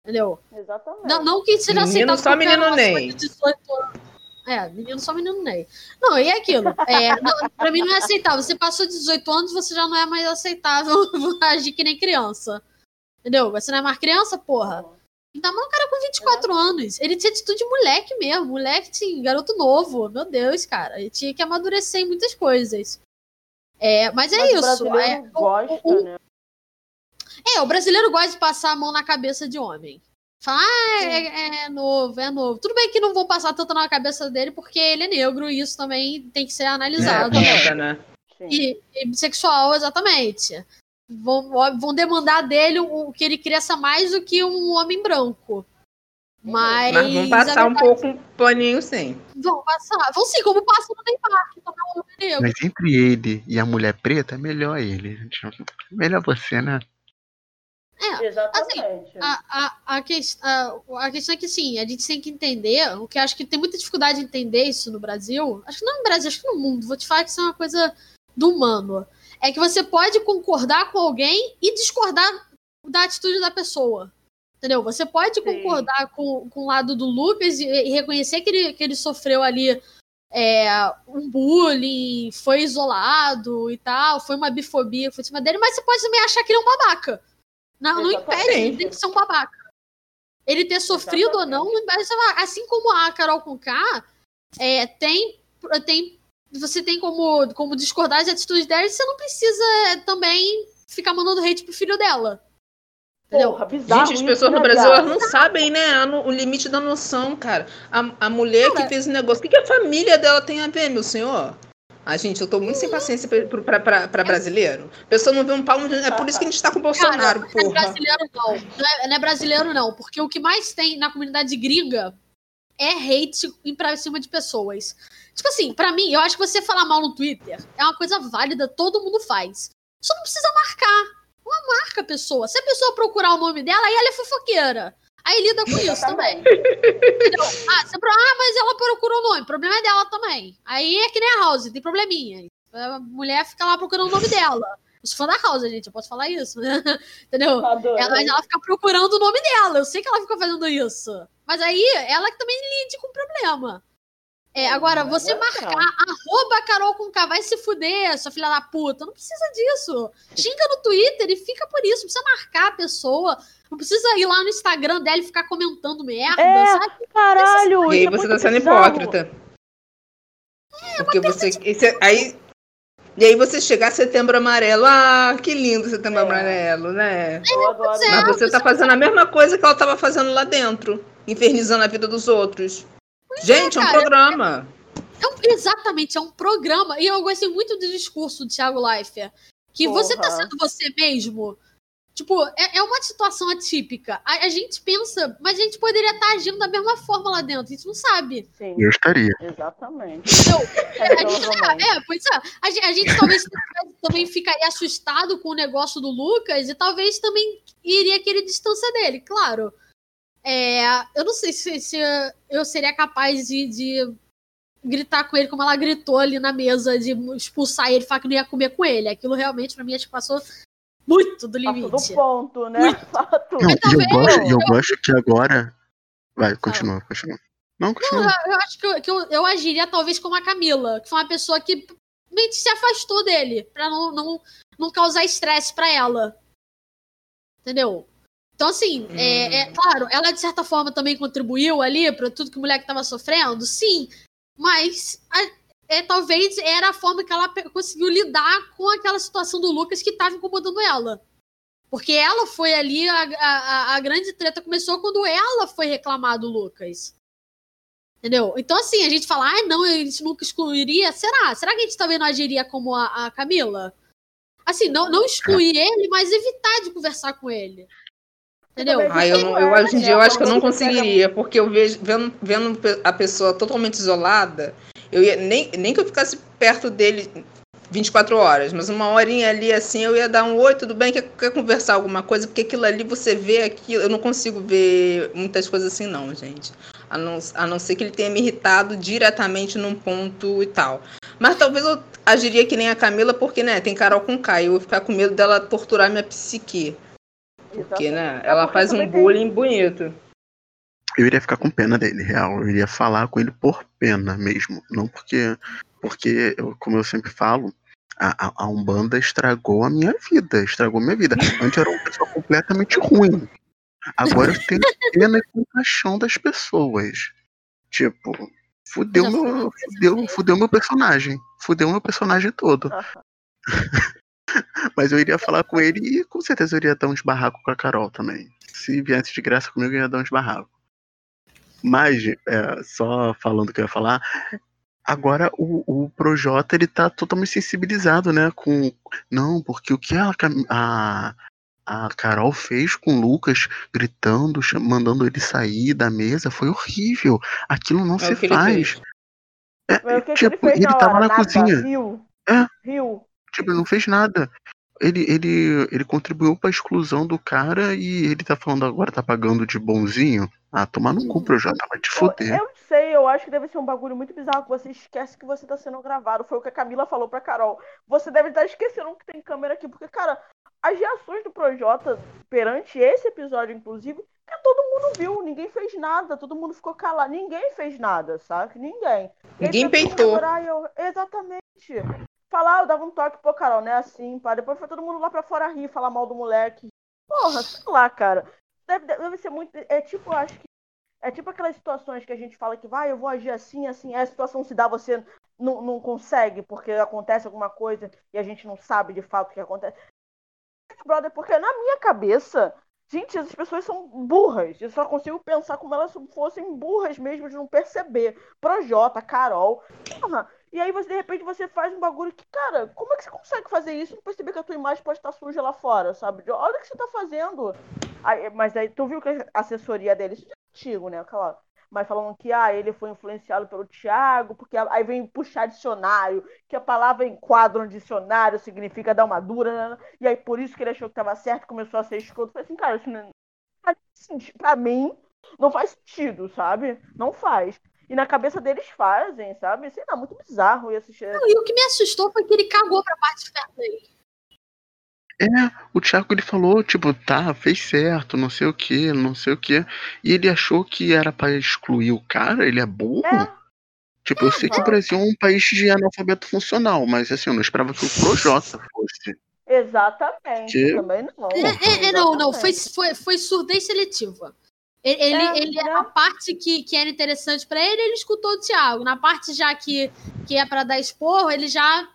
Entendeu? Exatamente. Não, não que seja Menino só menino de 18 anos. É, menino só menino Ney. Não, e é aquilo. É, não, pra mim não é aceitável. Você passou de 18 anos, você já não é mais aceitável agir que nem criança. Entendeu? Você não é mais criança, porra. Ainda mais um cara com 24 anos. Ele tinha atitude de moleque mesmo. Moleque, sim, garoto novo. Meu Deus, cara. Ele tinha que amadurecer em muitas coisas. É, mas é Mas o isso. É, o- gosta, o- né? É, o brasileiro gosta de passar a mão na cabeça de homem. Fala, ah, é, é novo, é novo. Tudo bem que não vão passar tanto na cabeça dele porque ele é negro e isso também tem que ser É, analisado. conta, né? Sim. E, e bissexual, exatamente. Vão, vão demandar dele o, o que ele cresça mais do que um homem branco. Mas, Mas vamos a passar um pouco um paninho sim. Vão passar. Vão sim, como passa no Neymar, que também é um homem negro. Mas entre ele e a mulher preta, é melhor ele. Melhor você, né? É, Exatamente. a, a, a, que- a- a questão é que, sim, a gente tem que entender, o que acho que tem muita dificuldade de entender isso no Brasil, acho que não no Brasil, acho que no mundo, vou te falar que isso é uma coisa do humano, é que você pode concordar com alguém e discordar da atitude da pessoa, entendeu? Você pode Sim. concordar com, com o lado do Lucas e, e reconhecer que ele, que ele sofreu ali é, um bullying, foi isolado e tal, foi uma bifobia foi em cima dele, mas você pode também achar que ele é um babaca. Não, não impede Exatamente. ele de ser um babaca. Ele ter sofrido ou não, não impede de ser babaca. Assim como a Carol com K, é, tem, tem, você tem como, como discordar das atitudes dela e você não precisa é, também ficar mandando hate pro filho dela. Porra, bizarro Gente, as pessoas né, no Brasil viado? elas não sabem, né? no- O limite da noção, cara. A, a mulher Cara. que fez o negócio. O que, que a família dela tem a ver, meu senhor? Ah, gente, eu tô muito sem paciência pra, pra, pra, pra brasileiro. A pessoa não vê um pau. no- É por isso que a gente tá com o Bolsonaro, não é porra. brasileiro não. Não é, não é brasileiro não, porque o que mais tem na comunidade gringa é hate em pra cima de pessoas. Tipo assim, pra mim, eu acho que você falar mal no Twitter é uma coisa válida, todo mundo faz. Só não precisa marcar. Não marca a pessoa. Se a pessoa procurar o nome dela, aí ela é fofoqueira. Aí lida com isso também. Entendeu? Ah, você, ah, mas ela procurou o nome. O problema é dela também. Aí é que nem a House, tem probleminha. A mulher fica lá procurando o nome dela. Eu sou fã da House, gente, eu posso falar isso. Entendeu? Adorei. Ela, mas ela fica procurando o nome dela. Eu sei que ela fica fazendo isso. Mas aí, ela que também lide com o problema. É, agora, você marcar arroba Carol com K, vai se fuder, sua filha da puta. Não precisa disso. Xinga no Twitter e fica por isso. Não precisa marcar a pessoa. Não precisa ir lá no Instagram dela e ficar comentando merda, É, sabe? Caralho, E aí isso é você tá sendo bizarro. hipócrita. Porque você. e você- aí, e aí você chegar setembro amarelo. Ah, que lindo setembro É. amarelo, né? Eu adoro. é. Mas você tá fazendo a mesma coisa que ela tava fazendo lá dentro. Infernizando a vida dos outros. Gente, é um cara. programa. É um- exatamente, é um programa. E eu gostei muito do discurso do Thiago Leifert. Que você tá Porra. sendo você mesmo. Tipo, é, é uma situação atípica. A, a gente pensa, mas a gente poderia estar agindo da mesma forma lá dentro. A gente não sabe. Sim, Eu estaria. exatamente. Entendeu? É, A gente, provavelmente. é, pois é. A gente, a gente talvez também ficaria assustado com o negócio do Lucas e talvez também iria querer distância dele, claro. É, eu não sei se, se eu seria capaz de, de gritar com ele como ela gritou ali na mesa, de expulsar ele, falar que não ia comer com ele. Aquilo realmente, pra mim, acho que passou muito do Passou do limite. ponto, né? Fato. Não, e eu gosto, eu gosto que agora. Vai, continua, continua. Não, Não, continua. eu, eu acho que, eu, que eu, eu agiria talvez como a Camila, que foi uma pessoa que que se afastou dele, pra não, não, não causar estresse pra ela. Entendeu? Então, assim, é, é claro, ela de certa forma também contribuiu ali pra tudo que o moleque tava sofrendo, sim, mas a- é, talvez era a forma que ela conseguiu lidar com aquela situação do Lucas que tava incomodando ela. Porque ela foi ali, a, a, a- a grande treta começou quando ela foi reclamar do Lucas. Entendeu? Então, assim, a gente fala, ah, não, a gente nunca excluiria. Será? Será que a gente também não agiria como a, a Camila? Assim, não, não excluir ele, mas evitar de conversar com ele. Entendeu? Ah, eu, não, eu, É, hoje em dia eu acho que eu não conseguiria, porque eu vejo, vendo, vendo a pessoa totalmente isolada, eu ia, nem, nem que eu ficasse perto dele 24 horas, mas uma horinha ali assim, eu ia dar um oi, tudo bem, quer, quer conversar alguma coisa? Porque aquilo ali você vê aquilo, eu não consigo ver muitas coisas assim, não, gente. A não, a não ser que ele tenha me irritado diretamente num ponto e tal. Mas talvez eu agiria que nem a Camila, porque, né, tem Carol com K, eu vou ficar com medo dela torturar minha psique. Porque, né, É ela porque faz um bullying bonito. Eu iria ficar com pena dele, real. Eu iria falar com ele por pena mesmo. Não porque. Porque, eu- como eu sempre falo, a, a- a Umbanda estragou a minha vida. Estragou a minha vida. Antes eu era uma pessoa completamente ruim. Agora eu tenho pena e compaixão das pessoas. Tipo, fudeu meu, fudeu, fudeu meu personagem. Fudeu meu personagem todo. Mas eu iria falar com ele e com certeza eu iria dar uns barracos com a Carol também. Se viesse de graça comigo, eu ia dar uns barracos. Mas, é, só falando o que eu ia falar, agora o, o Projota ele tá totalmente sensibilizado, né? Com. Não, porque o que a, a, a Carol fez com o Lucas, gritando, mandando ele sair da mesa, foi horrível. Aquilo não É se faz. É, que tipo, ele fez ele na tava na Nada. cozinha. Riu. É. Riu. Tipo, ele não fez nada. ele, ele, ele contribuiu pra exclusão do cara e ele tá falando agora, tá pagando de bonzinho. Ah, tomar no cu, Projota, vai te Eu, foder. eu não sei, eu acho que deve ser um bagulho muito bizarro que você esquece que você tá sendo gravado. Foi o que a Camila falou pra Carol. Você deve estar esquecendo que tem câmera aqui, porque, cara, as reações do Projota perante esse episódio, inclusive, é todo mundo viu, ninguém fez nada, todo mundo ficou calado, ninguém fez nada, sabe? Ninguém. Ninguém mundo peitou. eu- Exatamente. Falar, eu dava um toque, pô, Carol, né? Assim, pá. Depois foi todo mundo lá pra fora rir, falar mal do moleque. Porra, sei lá, cara. Deve, deve ser muito. É tipo, acho que. É tipo aquelas situações que a gente fala que vai, eu vou agir assim, assim, a situação se dá, você não, não consegue, porque acontece alguma coisa e a gente não sabe de fato o que acontece. Brother, porque na minha cabeça, gente, essas pessoas são burras. Eu só consigo pensar como elas fossem burras mesmo de não perceber. Projota, Carol. Porra. E aí, você, de repente, você faz um bagulho que, cara, como é que você consegue fazer isso e perceber que a tua imagem pode estar suja lá fora, sabe? Olha o que você tá fazendo. Aí, mas aí, tu viu que a assessoria dele, isso é antigo, né? Aquela, mas falando que ah, ele foi influenciado pelo Thiago, porque aí vem puxar dicionário, que a palavra enquadra no dicionário significa dar uma dura, né? e aí por isso que ele achou que tava certo, começou a ser escroto. Falei assim, cara, isso não faz sentido. Pra mim, não faz sentido, sabe? Não faz. E na cabeça deles fazem, sabe? Sei lá, muito bizarro esse Não, E o que me assustou foi que ele cagou pra parte de fair play. É, o Thiago ele falou, tipo, tá, fez certo, não sei o que, não sei o que. E ele achou que era pra excluir o cara, ele é burro. É. Tipo, eu sei que o Aham. Brasil é um país de analfabeto funcional, mas assim, eu não esperava que o Projota fosse. Exatamente. Que? Também não. É, é, é, não, não, foi, foi, foi surdez seletiva. Ele, ele, É, ele- né? a parte que, que era interessante pra ele, ele escutou o Thiago. Na parte já que, que é pra dar esporro, ele já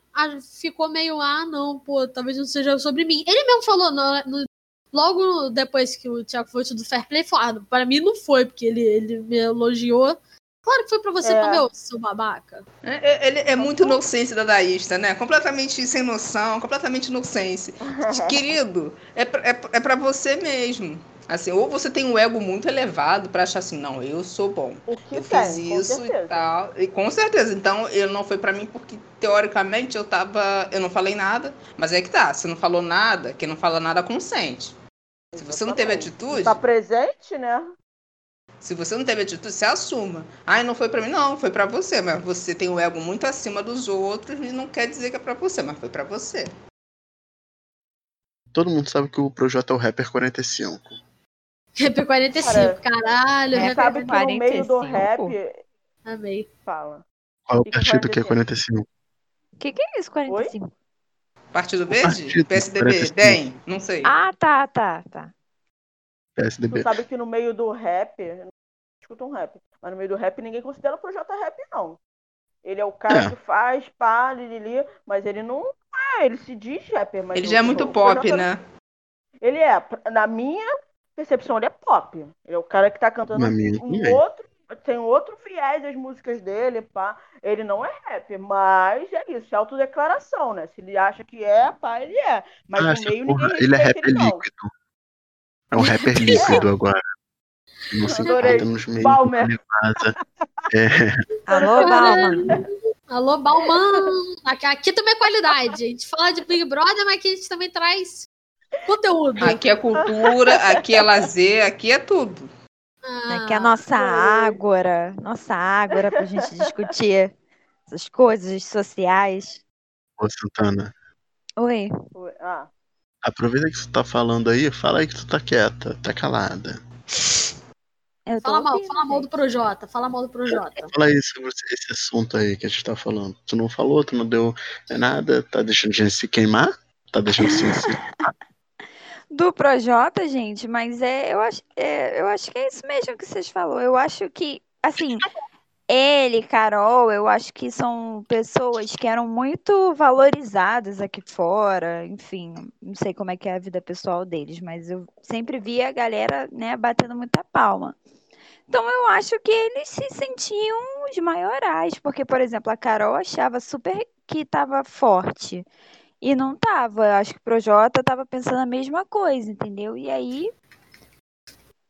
ficou meio, ah, não, pô, talvez não seja sobre mim. Ele mesmo falou, no- no- logo depois que o Thiago foi do Fair Play, falou, ah, pra mim não foi, porque ele, ele me elogiou. Claro que foi pra você, É. pra meu, seu babaca. É, é- ele é muito inocência dadaísta, né? Completamente sem noção, completamente inocência. Querido, é pra, é, é pra você mesmo. Assim, ou você tem um ego muito elevado pra achar assim, não, eu sou bom. O que Eu tem, fiz isso e tal. E com certeza. Então, ele não foi pra mim porque, teoricamente, eu tava. Eu não falei nada. Mas é que tá. Se não falou nada, quem não fala nada consente. Se você não teve atitude, Tá presente, né? se você não teve atitude, se assuma. Ai, não foi pra mim, não, foi pra você. Mas você tem um ego muito acima dos outros e não quer dizer que é pra você, mas foi pra você. Todo mundo sabe que o Projota é o rapper 45. Rap 45, caralho, É, Rap Sabe que no meio do 45. rap. Amei. Fala. Qual é o partido que é 45? 45? O que, que é isso, 45? Partido Verde? partido, PSDB? 45. DEM? Não sei. Ah, tá, tá, tá. Tu PSDB. sabe que no meio do rap. eu não Escuta um rap. Mas no meio do rap ninguém considera o Projota rap, não. Ele é o cara É. que faz, pá, lili, mas ele não. É, ele se diz rapper, mas. Ele já é muito pop, Projota- né? Ele é, na minha percepção, ele é pop. Ele é o cara que tá cantando um também. outro. Tem outro viés as músicas dele, pá. Ele não é rapper, mas é isso, é autodeclaração, né? Se ele acha que é, pá, ele é. Mas Ah, no meio porra, ninguém ele é respeita rapper ele, não. líquido. É um rapper líquido agora. Não se Adorei. encontra nos meios Balmer. É, Alô, Balma. Alô, Balman! Aqui, aqui também é qualidade. A gente fala de Big Brother, mas aqui a gente também traz conteúdo. Aqui é cultura, aqui é lazer, aqui é tudo. Ah, Aqui é a nossa ágora. Nossa ágora pra gente discutir essas coisas sociais. ô Santana, Oi. Ah, aproveita que tu tá falando aí, fala aí que tu tá quieta, tá calada. Fala mal, fala mal do gente. Projota, fala mal do Projota. Fala aí sobre esse assunto aí que a gente tá falando. Tu não falou, tu não deu nada, tá deixando a gente se queimar? Tá deixando se, se... Do Projota, gente, mas é eu, acho, é, eu acho que é isso mesmo que vocês falaram. Eu acho que, assim, ele, Carol, eu acho que são pessoas que eram muito valorizadas aqui fora. Enfim, não sei como é que é a vida pessoal deles, mas eu sempre via a galera, né, batendo muita palma. Então eu acho que eles se sentiam os maiorais, porque, por exemplo, a Carol achava super que estava forte. E não tava. Eu acho que o Projota tava pensando a mesma coisa, entendeu? E aí.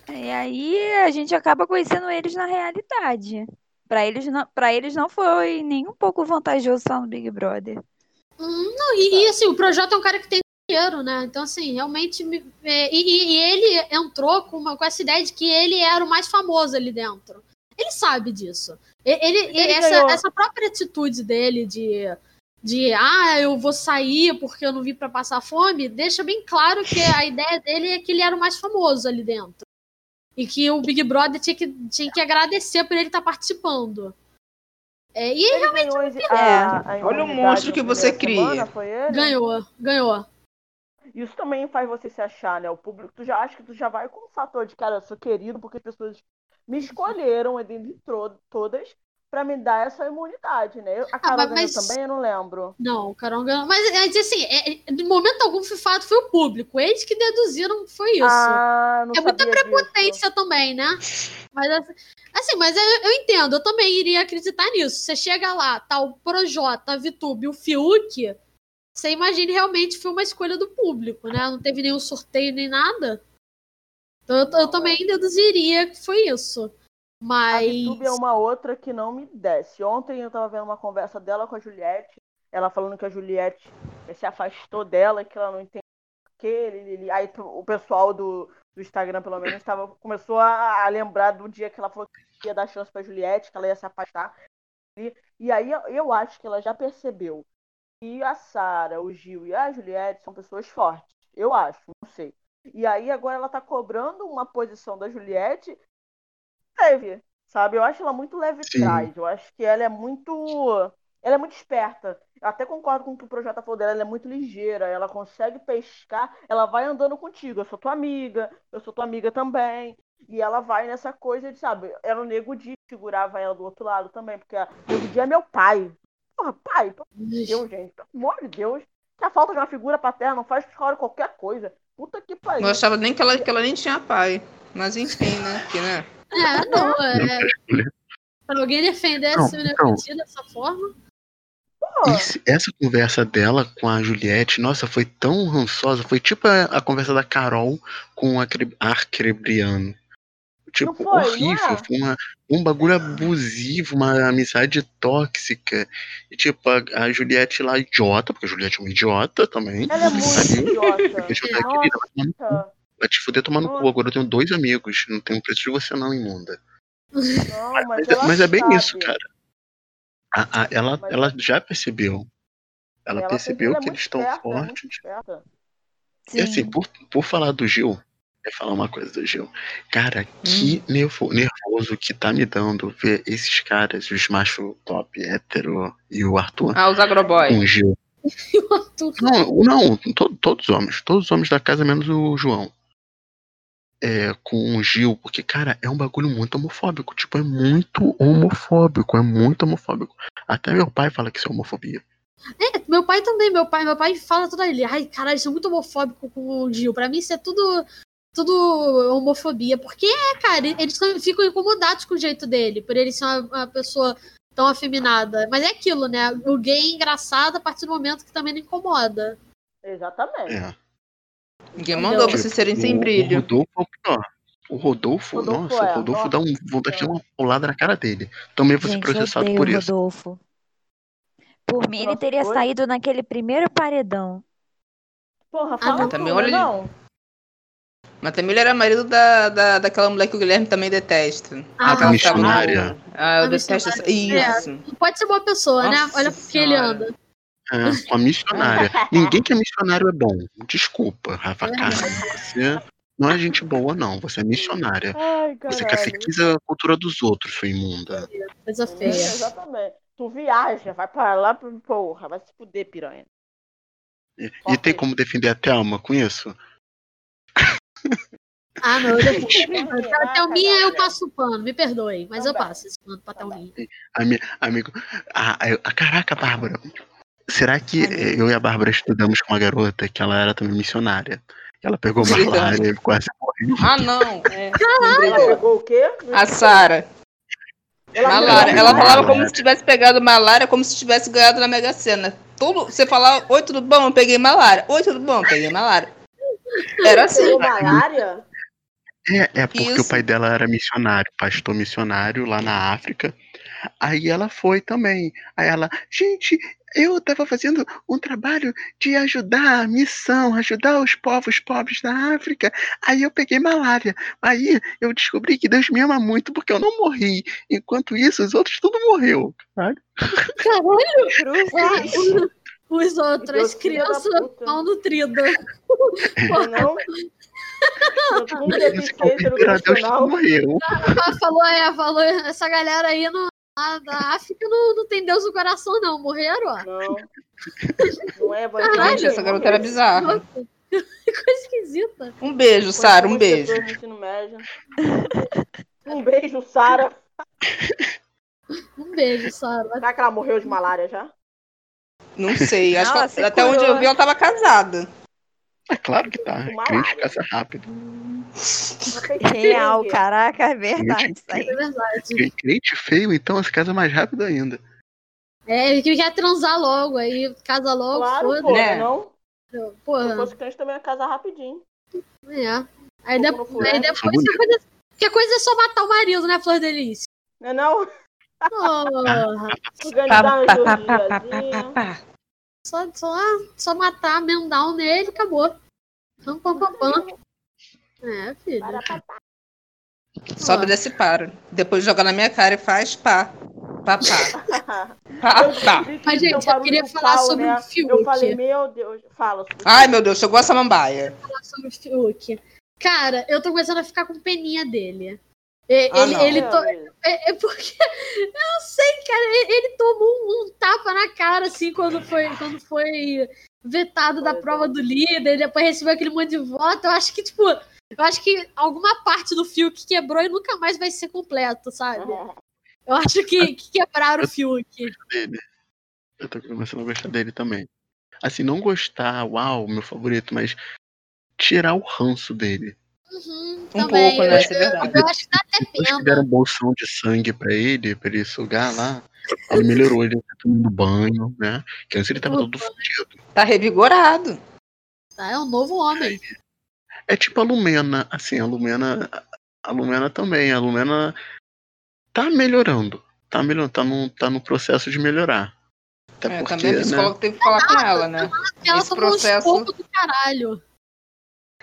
E aí a gente acaba conhecendo eles na realidade. Pra eles não, pra eles não foi nem um pouco vantajoso estar no Big Brother. Hum, não, e, e, assim, o Projota é um cara que tem dinheiro, né? Então, assim, realmente. me- é, e, e- e ele entrou com, uma, com essa ideia de que ele era o mais famoso ali dentro. Ele sabe disso. Ele, e Ele essa, ganhou. essa própria atitude dele de, de ah, eu vou sair porque eu não vim pra passar fome, deixa bem claro que a ideia dele é que ele era o mais famoso ali dentro. E que o Big Brother tinha que, tinha que agradecer por ele estar participando. É, e ele ganhou esse- É. a- a Olha o monstro que você cria. semana, foi ele? ganhou, ganhou. Isso também faz você se achar, né? O público, tu já acha que tu já vai com o fator de, cara, eu sou querido porque as pessoas me escolheram dentre tro- todas pra me dar essa imunidade, né? Eu- A Carol mas- ganhou mas- também, eu não lembro. Não, o Carol ganhou. Mas, mas, assim, é, é, de momento algum, de fato, foi o público. Eles que deduziram que foi isso. Ah, não É muita sabia disso. Também, né? Mas assim, assim, mas eu, eu entendo, eu também iria acreditar nisso. Você chega lá, tá o Projota, a Vitube, o Fiuk, você imagina realmente foi uma escolha do público, né? Não teve nenhum sorteio nem nada. Então eu, eu também deduziria que foi isso. A Mas. Vitube é uma outra que não me desce. Ontem eu tava vendo uma conversa dela com a Juliette, ela falando que a Juliette se afastou dela, que ela não entende que Aí o pessoal do, do Instagram, pelo menos, tava, começou a, a lembrar do dia que ela falou que ia dar chance pra Juliette, que ela ia se afastar. E, e aí eu, eu acho que ela já percebeu que a Sara, o Gil e a Juliette são pessoas fortes. Eu acho, não sei. E aí agora ela tá cobrando uma posição da Juliette leve, sabe? Eu acho ela muito leve trás. Eu acho que ela é muito. Ela é muito esperta. Eu até concordo com o que o projeto falou dela. Ela é muito ligeira. Ela consegue pescar. Ela vai andando contigo. Eu sou tua amiga. Eu sou tua amiga também. E ela vai nessa coisa de, sabe? Era o Nego que segurava ela do outro lado também. Porque o Nego Di é meu pai. Porra, pai, pelo amor de Deus, gente. Pelo amor de Deus. Se a falta de uma figura paterna não faz escola qualquer coisa. Puta que pariu. Não achava nem que ela, que ela nem tinha pai. Mas enfim, né? Que, né? É, não, é. Pra alguém defender Não, essa então. dessa forma. Esse- essa conversa dela com a Juliette, nossa, foi tão rançosa. Foi tipo a, a conversa da Carol com o Acre- Arcrebriano. Tipo, foi, horrível. é? Foi uma, um bagulho abusivo, uma amizade tóxica. E tipo, a, a Juliette lá, idiota, porque a Juliette é uma idiota também. ela é muito idiota. Deixa eu ver, querida, vai te fuder tomar no cu. Agora eu tenho dois amigos. Não tenho preço de você, não, imunda. Não, mas, Mas, ela mas é bem sabe. isso, cara. A- a- ela, Mas- ela já percebeu. Ela, Ela percebeu é que eles estão é fortes. esperta. E assim, por, por falar do Gil, eu falar uma coisa do Gil. Cara, que nervo- nervoso que tá me dando ver esses caras, os macho top, hétero e o Arthur Ah, os agroboy. com o Gil. E o Arthur. Não, não to- todos os homens. Todos os homens da casa, menos o João. É, com o Gil, porque, cara, é um bagulho muito homofóbico. Tipo, é muito homofóbico. É muito homofóbico. Até meu pai fala que isso é homofobia. É, meu pai também, meu pai, meu pai fala tudo ali. Ai, caralho, isso é muito homofóbico com o Gil. Pra mim, isso é tudo, tudo homofobia. Porque é, cara, eles ficam incomodados com o jeito dele, por ele ser uma, uma pessoa tão afeminada. Mas é aquilo, né? O gay é engraçado a partir do momento que também não incomoda. Exatamente. É. Ninguém mandou Tipo, vocês serem sem O- O brilho. Rodolfo é o Rodolfo, Rodolfo nossa, é, o Rodolfo nossa dá um vontade de dar uma pulada na cara dele. Também vou ser processado por isso. Rodolfo. Por mim, ele teria foi? saído naquele primeiro paredão. Porra, fala não. Também olha- não. Mas também ele era marido da, da, daquela mulher que o Guilherme também detesta. Ah, no- missionária. Ah, eu A detesto essa. Isso. Não pode ser boa pessoa, né? Nossa Olha porque ele anda. É, com a missionária. Ninguém que é missionário é bom. Desculpa, Rafa É. Kalimann. Você não é gente boa, não. Você é missionária. Ai, Você catequiza a cultura dos outros, sua imunda. Coisa É, feia. exatamente. Tu viaja, vai pra lá, porra, vai se fuder, piranha. E, e tem como defender a Thelma com isso? Ah, não, eu defendo. Pra Thelminha eu passo o pano, me perdoe, mas eu passo esse pano pra Thelminha. Ami- amigo. Ah, eu- ah, caraca, Bárbara. Será que eh, eu e a Bárbara estudamos com uma garota que ela era também missionária? Ela pegou malária e quase morreu. Ah, não. É. Ela pegou o quê? A Sara. Ela Malária. Ela malária. falava como se tivesse pegado malária, como se tivesse ganhado na Mega Sena. Tudo, você falava, oi, tudo bom? Eu peguei malária. Oi, tudo bom? Eu peguei malária. Era assim. Pegou malária? É, é porque Isso. o pai dela era missionário, pastor missionário lá na África. Aí ela foi também. Aí ela, gente, eu tava fazendo um trabalho de ajudar a missão, ajudar os povos pobres da África. Aí eu peguei malária. Aí eu descobri que Deus me ama muito porque eu não morri. Enquanto isso, os outros tudo morreu. Caralho! Cruzes. Os outros, crianças mal nutridas. Não, não. Isso deficiência configura Deus tudo educacional. morreu. Ela falou, é, falou, essa galera aí no, lá da África não, não tem Deus no coração, não. Morreram, ó. Não. Não é Caralho. evangelho. Gente, essa garota era bizarra. Nossa, que coisa esquisita. Um beijo, Sara, um beijo. Um beijo, Sara. Um beijo, Sara. Será que ela morreu de malária já? Não sei. Acho Nossa, que se até onde eu curou. vi ela tava casada. É claro que tá. Uma Crente lábia. casa rápido. Real, caraca, é verdade isso aí. É verdade. Crente feio, então se casa mais rápido ainda. É, ele que quer transar logo, aí casa logo, Claro, pô, foda Né? não? Se Porra, fosse crente também ia casar rapidinho. é. Aí, de- aí depois que coisa, que coisa é só matar o marido, né, Flor Delícia? Não é não? Porra, Organizar Pá, só, só, só matar, mendar um nele e acabou. Pam, pam, pam, pam. É, filho. Sobe e desce e para. Depois joga na minha cara e faz pá. Pá, pá. Pá, Eu pá. Mas, gente, eu queria falar pau, sobre né? o Fiuk. Eu falei, meu Deus. Fala sobre Ai, meu Deus, chegou a samambaia. falar sobre o Fiuk. Cara, eu tô começando a ficar com peninha dele. E- Ah, ele, não. ele to- é, é porque eu não sei, cara. Ele, ele tomou um, um tapa na cara assim quando foi quando foi vetado da é. prova do líder, depois recebeu aquele monte de voto. Eu acho que tipo, eu acho que alguma parte do Fiuk quebrou e nunca mais vai ser completo, sabe? Eu acho que, que quebraram o Fiuk. dele. Eu tô começando a gostar dele também. Assim, não gostar, uau, meu favorito, mas tirar o ranço dele. Uhum, Um também. pouco, né? Isso é verdade. Eu acho que dá até que pena. deram um bolsão de sangue pra ele, pra ele sugar lá, ele melhorou, ele tá tomando banho, né? Que antes ele tava todo fudido. Tá revigorado. Tá? É um novo homem. É tipo a Lumena, assim, a Lumena. A Lumena também. A Lumena tá melhorando. Tá melhorando, tá no, tá no processo de melhorar. Até É, porque, também a né? psicóloga teve que falar com ela, né? Ela Esse processo- do caralho.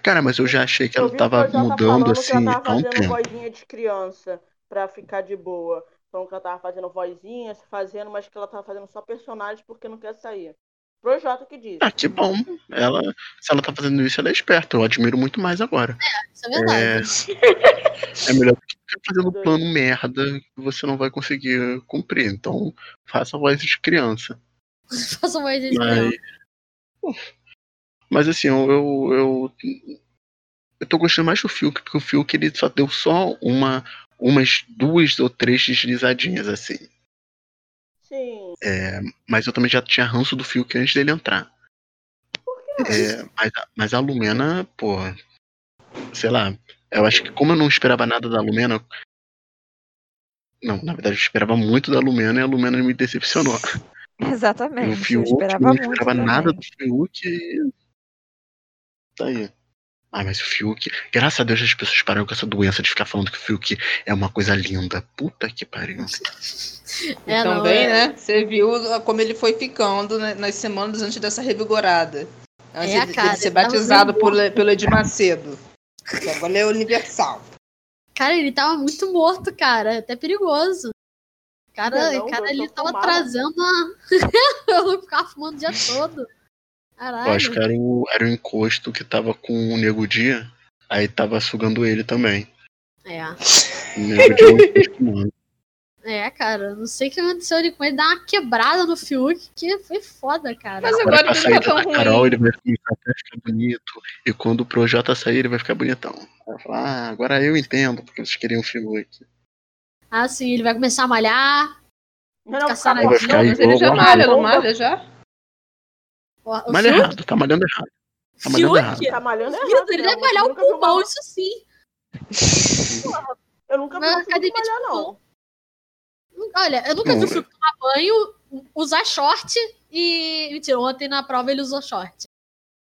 Cara, mas eu já achei que Eu ela tava Projota mudando falando assim que ela há tava um fazendo tempo. vozinha de criança pra ficar de boa. Então que ela tava fazendo vozinha, se fazendo, mas que ela tava fazendo só personagem porque não quer sair. Projota que disse. Ah, que bom. Ela, se ela tá fazendo isso, ela é esperta. Eu admiro muito mais agora. Isso é verdade. É, é melhor do que ficar fazendo plano merda que você não vai conseguir cumprir. Então, faça voz de criança. Faça mais esse Mas, mas assim, eu, eu, eu, eu tô gostando mais do Fiuk, porque o Fiuk ele só deu só uma, umas duas ou três deslizadinhas, assim. Sim. É, mas eu também já tinha ranço do Fiuk antes dele entrar. É, mas, mas a Lumena, pô, sei lá, eu acho que como eu não esperava nada da Lumena. Não, na verdade eu esperava muito da Lumena e a Lumena me decepcionou. Exatamente. Eu Fiuk, esperava não muito. esperava nada também. do Fiuk e. Tá aí. Ah, mas o Fiuk. Graças a Deus as pessoas pararam com essa doença de ficar falando que o Fiuk é uma coisa linda. Puta que pariu. É, E não, também, é. né? Você viu como ele foi ficando né, nas semanas antes dessa revigorada. Antes É, de, cara, de ser ele batizado por, pelo Edir Macedo. Que agora é universal. Cara, ele tava muito morto, cara. Até perigoso. O cara, Não, o cara eu ali só tava fumava. trazendo uma. eu ficava fumando o dia todo. Caralho. Eu acho que era o, era o encosto que tava com o Nego Dia. Aí tava sugando ele também. É. O Nego Dia não acostumando. É, cara, não sei o que aconteceu ali com ele. Dá uma quebrada no Fiuk, que foi foda, cara. Mas Agora agora com a ele saída tá tão da ruim. Carol, ele vai ficar bonito. E quando o Projota sair, ele vai ficar bonitão. Vai falar, ah, agora eu entendo porque vocês queriam o Fiuk. Ah, sim, ele vai começar a malhar. Não, não, gostando. Mas ele já malha, não malha já? O, o Malha Fiuk, errado, tá malhando errado. Tá malhando errado. Tá malhando errado. Ele né? deve malhar Eu o pulmão, isso sim. Eu nunca vi de malhar, não. Olha, eu nunca vi o Fiuk tomar banho, usar short e. Mentira, ontem na prova ele usou short.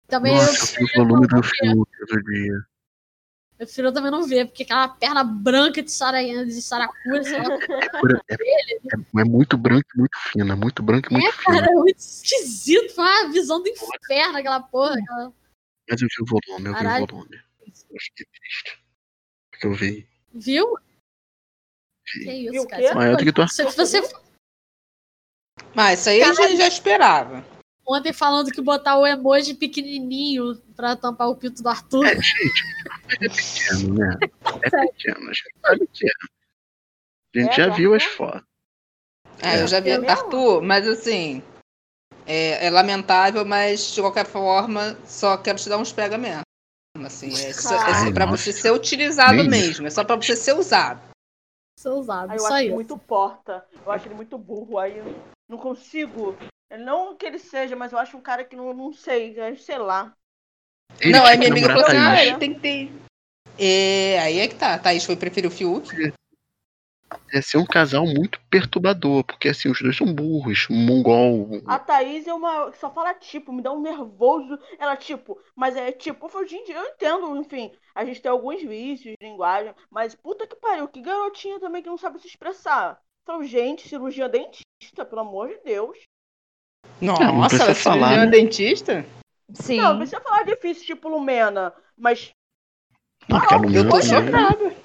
Também Nossa, eu o volume do Fiuk outro dia. Eu prefiro também não ver, porque aquela perna branca de, sara, de saracura, sei lá. É, é- é muito branco e muito fina. Muito branco e muito É, fina. cara, é muito esquisito. Foi uma visão do inferno, aquela porra. Aquela... Mas eu vi o volume, eu Caralho. vi o volume. Eu fiquei triste. Porque eu vi. Viu? vi. Que isso, Viu cara. Maior do que tu Se você Mas isso aí a gente já esperava. Ontem falando que botar o emoji pequenininho pra tampar o pinto do Arthur. É, gente, é pequeno, né? É pequeno, é. A gente É, já do viu as fotos. É, eu já vi É mesmo? Arthur, mas assim. É, é lamentável, mas de qualquer forma, só quero te dar uns pega mesmo. Assim, é, só, é Ai, pra nossa. você ser utilizado Nem mesmo, é só pra você ser usado. Ser usado, Aí eu só acho ele isso. muito porta. Eu acho ele muito burro. Aí eu não consigo. Não que ele seja, mas eu acho um cara que não, não sei, é, sei lá. Ele não, aí minha que amiga falou assim: ah, ele tem que ter. É, aí é que tá. Thaís foi preferir o Fiuk. É ser um casal muito perturbador, porque assim, os dois são burros, mongol. A Thaís é uma. Só fala tipo, me dá um nervoso. Ela, tipo, mas é tipo, gente, eu entendo, enfim. A gente tem alguns vícios de linguagem, mas puta que pariu, que garotinha também que não sabe se expressar. Então, gente, cirurgia dentista, pelo amor de Deus. Nossa, ela falar, falar, né? dentista? Sim. Não, não precisa falar difícil, tipo Lumena, mas, Não, porque a Lumena Eu tô né? chocada.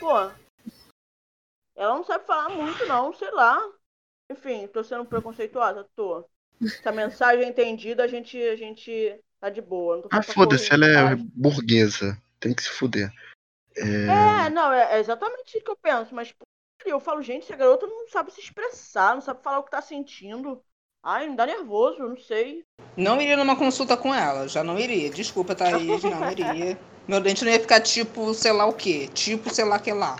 pô. Ela não sabe falar muito, não, sei lá. Enfim, tô sendo preconceituosa? Tô. Se a mensagem é entendida, a gente, a gente tá de boa. Não tô com Ah, foda-se, ela é burguesa. Tem que se fuder. É, não, é, é exatamente isso que eu penso, mas eu falo, gente, essa garota não sabe se expressar, não sabe falar o que tá sentindo. Ai, me dá nervoso, eu não sei. Não iria numa consulta com ela, já não iria. Desculpa, Thaís, não iria. Meu dente não ia ficar tipo, sei lá o quê. Tipo, sei lá que lá.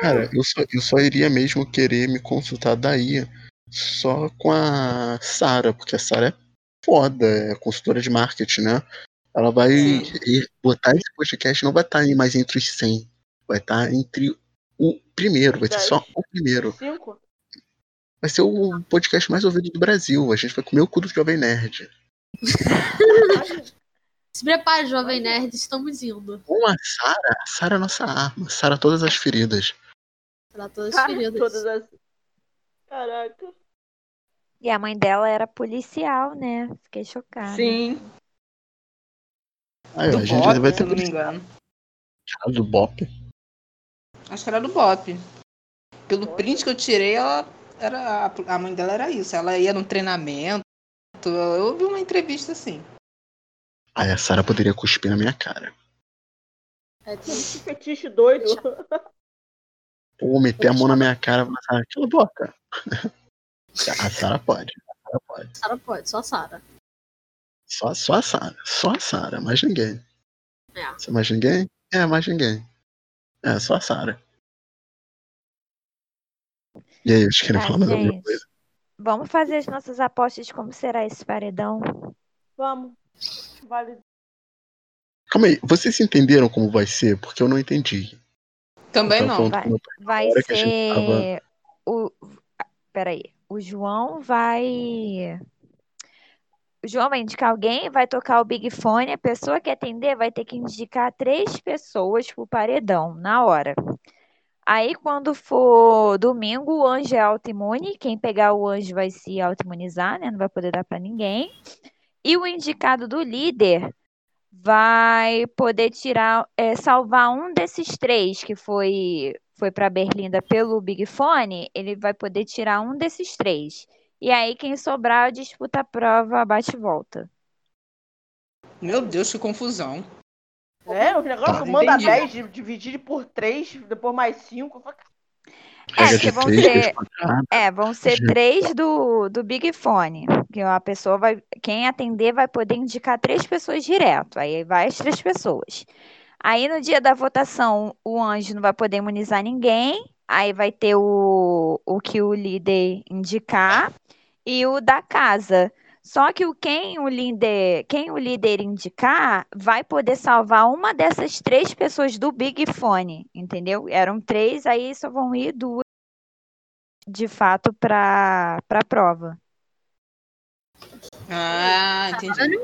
Cara, eu só, eu só iria mesmo querer me consultar daí só com a Sara, porque a Sara é foda, é consultora de marketing, né? Ela vai ir- botar esse podcast, não vai estar aí mais entre os 100, vai estar entre o primeiro, vai ser só o primeiro. Cinco? Vai ser o podcast mais ouvido do Brasil. A gente vai comer o cu do Jovem Nerd. Se prepare, Jovem Nerd, estamos indo. Com a Sara, Sara é a nossa arma. Sara todas as feridas. Pra todas as feridas. todas as... Caraca. E a mãe dela era policial, né? Fiquei chocada. Sim. Aí, ó, Do a gente Bop, vai se ter eu não me engano. cara do Bop. Acho que era do Bop. Pelo print que eu tirei, ela era. A mãe dela era isso. Ela ia num treinamento. Eu vi uma entrevista assim. Aí a Sara poderia cuspir na minha cara. É, Que fetiche doido. Ou meter a mão na minha cara e falar, "Ah, cala a boca. A Sara pode. A Sara pode. Sara pode, só Sara. Só, só a Sara. Só a Sara, mais ninguém. É. Só mais ninguém? É, mais ninguém. É, só a Sara. E aí, vocês querem Tá, falar mais alguma gente. coisa? Vamos fazer as nossas apostas de como será esse paredão. Vamos. Vale. Calma aí, vocês entenderam como vai ser? Porque eu não entendi. Também tava não. falando Vai, vai ser o. Peraí. O João vai. O João vai indicar alguém, vai tocar o Big Fone. A pessoa que atender vai ter que indicar três pessoas pro paredão na hora. Aí, quando for domingo, o anjo é autoimune. Quem pegar o anjo vai se autoimunizar, né? Não vai poder dar pra ninguém. E o indicado do líder vai poder tirar, é, salvar um desses três que foi foi para Berlinda pelo Big Fone, ele vai poder tirar um desses três. E aí quem sobrar disputa a prova bate e volta. Meu Deus, que confusão. É, o negócio Tá. manda Entendi. 10, di- dividir por 3, depois mais 5. É, que vão ser-. É, vão ser três do, do Big Fone. Que a pessoa vai. Quem atender vai poder indicar três pessoas direto. Aí vai as três pessoas. Aí no dia da votação, o anjo não vai poder imunizar ninguém. Aí vai ter o, o que o líder indicar e o da casa. Só que o quem o líder, quem o líder indicar vai poder salvar uma dessas três pessoas do Big Fone, entendeu? Eram três, aí só vão ir duas de fato para para prova. Ah, entendi.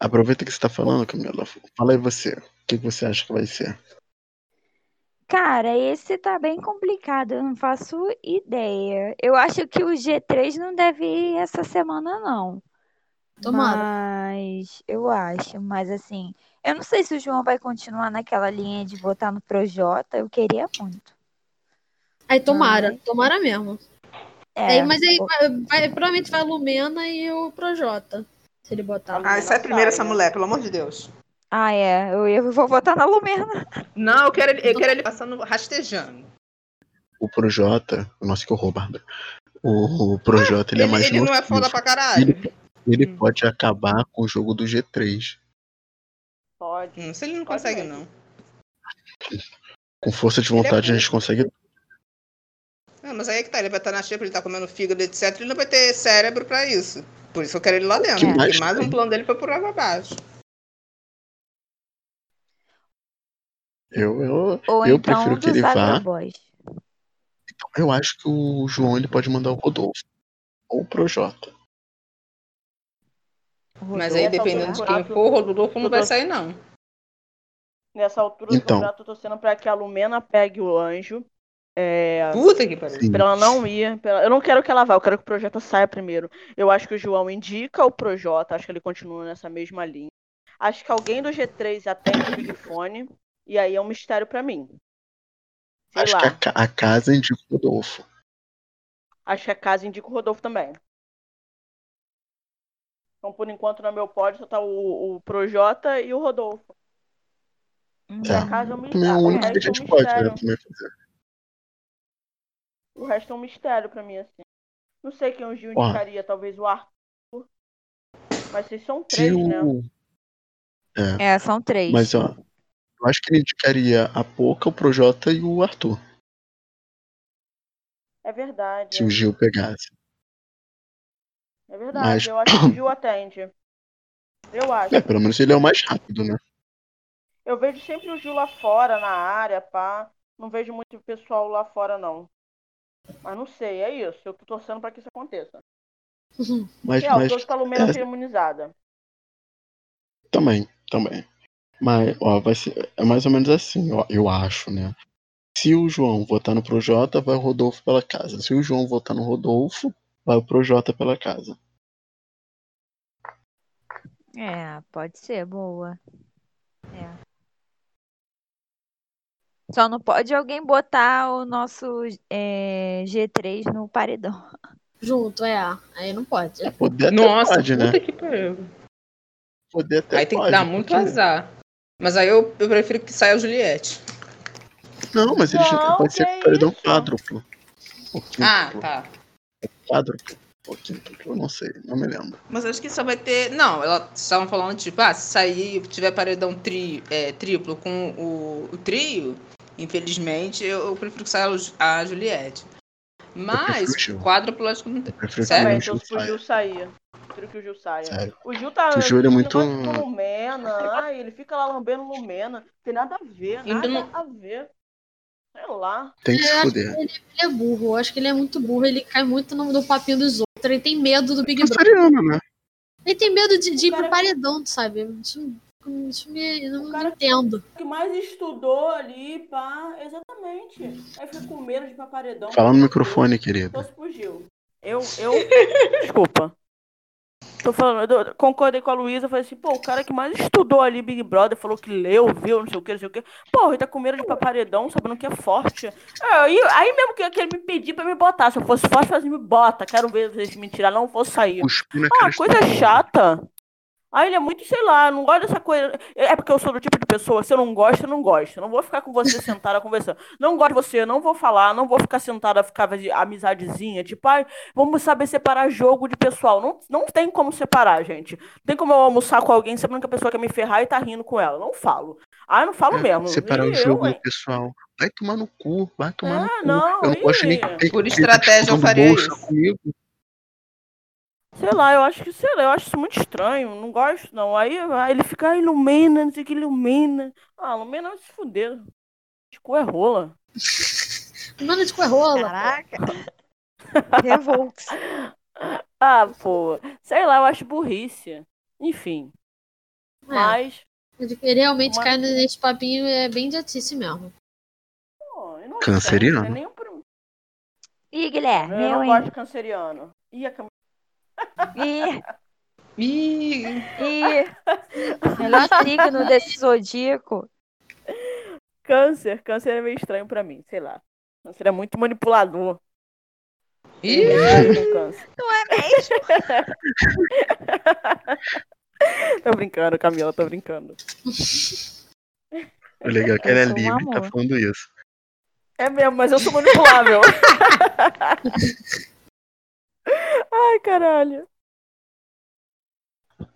Aproveita que você tá falando, Camila. Fala aí você. O que você acha que vai ser? Cara, esse tá bem complicado, eu não faço ideia. Eu acho que o G3 não deve ir essa semana, não. Tomara. Mas eu acho, mas assim, eu não sei se o João vai continuar naquela linha de votar no Projota, eu queria muito. Aí tomara, Ai. tomara mesmo. É, Aí, mas aí o- vai, vai- provavelmente vai a Lumena e o Projota. Se ele botar. Ah, sai primeiro essa mulher, pelo amor de Deus. Ah, é, eu, eu vou votar na Lumena. Não, eu quero ele, eu quero ele passando rastejando. O Projota. Nossa, que horror, Bárbara. O, o Projota, ele, é mais ele não é foda pra caralho. Ele Hum. pode acabar com o jogo do G3. Pode. Hum, se ele não Pode consegue, mesmo. não. Com força de Ele é vontade, a gente consegue. Ah, mas aí é que tá, ele vai estar na xepa, ele tá comendo fígado, etc. Ele não vai ter cérebro pra isso. Por isso eu quero ele lá dentro. Que mais mais um plano dele foi por água abaixo. Eu, eu, Ou eu então prefiro um que ele vá. agroboys. Eu acho que o João ele pode mandar o Rodolfo. Ou o Projota. Mas aí, dependendo de quem for, o Rodolfo não vai Rodolfo- sair, não. Nessa altura do Então. campeonato, eu tô torcendo pra que a Lumena pegue o anjo. É, Puta que pariu. Pra ela não ir. ela- Eu não quero que ela vá, eu quero que o Projota saia primeiro. Eu acho que o João indica o Projota, acho que ele continua nessa mesma linha. Acho que alguém do G3 atende o Big Fone. E aí é um mistério pra mim. Sei acho lá. que a, a casa indica o Rodolfo. Acho que a casa indica o Rodolfo também. Então, por enquanto, no meu pódio só tá o, o Projota e o Rodolfo. Tá. A casa é um é o mistério. O único que a resto é um gente pode, né? fazer. O resto é um mistério pra mim, assim. Não sei quem o Gil Ó. indicaria, talvez o Arthur. Mas vocês são três, né? o. É, são três. Mas ó, eu acho que ele indicaria a Poca, o Projota e o Arthur. É verdade. Se o Gil pegasse. É verdade. Mas- Eu acho que o Gil atende. Eu acho. É, pelo menos ele é o mais rápido, né? Eu vejo sempre o Gil lá fora, na área, pá. Não vejo muito pessoal lá fora, não. Mas não sei, é isso. Eu tô torcendo pra que isso aconteça. Mas, Real, mas todos com a Lumena é. imunizada. também, também. Mas, ó, vai ser. É mais ou menos assim, ó, eu acho, né? Se o João votar no Projota, vai o Rodolfo pela casa. Se o João votar no Rodolfo, vai o Projota pela casa. É, pode ser, boa. É. Só não pode alguém botar o nosso é, G3 no paredão. Junto, é. Aí não pode. Poder até Nossa, pode, puta né? que pariu. Poder até Aí tem que dar muito porque- azar. Mas aí eu, eu prefiro que saia a Juliette. Não, mas ele já Não, pode ser paredão isso? quádruplo. Ah, tá. Quádruplo. Ou quíntuplo, não sei, não me lembro. Mas acho que só vai ter. Não, elas estavam falando, tipo, ah, se sair tiver paredão tri, é, triplo com o, o trio, infelizmente, eu, eu prefiro que saia a Juliette. Mas, quádruplo, acho que não tem. Sério? Que o então Gil se o Gil saia. sair. Prefiro que o Gil saia. Sério. O Gil tá. O Gil, ele é muito- Lumena. Ai, ele fica lá lambendo Lumena. Tem nada a ver, nada não- a ver. Sei lá. Tem que se É, fuder. Ele é burro. Eu acho que ele é muito burro. Ele cai muito no, no papinho dos outros. Ele tem medo do Big Brother. Canceriano, né? Ele tem medo de, de ir pro paredão, sabe? Isso, isso me, eu não, O cara- entendo. Que mais estudou ali, pá, exatamente. Aí fica com medo de ir pra paredão. Fala no microfone, querido. Eu, eu. Desculpa. Tô falando, eu concordei com a Luísa, falei assim, pô, o cara que mais estudou ali Big Brother, falou que leu, viu, não sei o que, não sei o que. Pô, ele tá com medo de ir pra paredão, sabendo que é forte. É, aí, aí mesmo que, que ele me pedir pra me botar, se eu fosse forte, eu fazia, me bota, quero ver vocês me tirar, não vou sair. Ah, coisa chata. Ah, ele é muito, sei lá, não gosto dessa coisa. É porque eu sou do tipo de pessoa, se eu não gosto, eu não gosto. Eu não vou ficar com você sentada conversando. Não gosto de você, não vou falar, não vou ficar sentada, ficar de amizadezinha. Tipo, ai, vamos saber separar jogo de pessoal. Não, não tem como separar, gente. Não tem como eu almoçar com alguém sabendo que a pessoa quer me ferrar e tá rindo com ela. Não falo. Ah, eu não falo É, mesmo. Separar E o jogo eu, hein? do pessoal. Vai tomar no cu, vai tomar no É, cu. não, eu não gosto nem que Por estratégia eu faria isso. comigo. Sei lá, eu acho que, sei lá, eu acho isso muito estranho. Não gosto, não. Aí, aí ele fica, ah, ilumina, não sei o que, ilumina. Ah, ilumina vai se fuder. Tipo, é rola. Mano de coerrola. Caraca. Revolts. Ah, pô. Sei lá, eu acho burrice. Enfim. É, Mas. ele ele realmente Uma- cai nesse papinho é bem idiotice mesmo. pô, Canceriano? sei, não é nem prim- Ih, Guilherme, Eu eu, não gosto de canceriano. Ih, a. Ih, Ih, ih. Melhor signo desse zodíaco. Câncer. Câncer é meio estranho pra mim, sei lá. Câncer é muito manipulador. ih. Com câncer. Não é mesmo? tô brincando, Camila, tô brincando. O legal é que ela é um livre e tá falando isso. É mesmo, mas eu sou manipulável. Ai, caralho.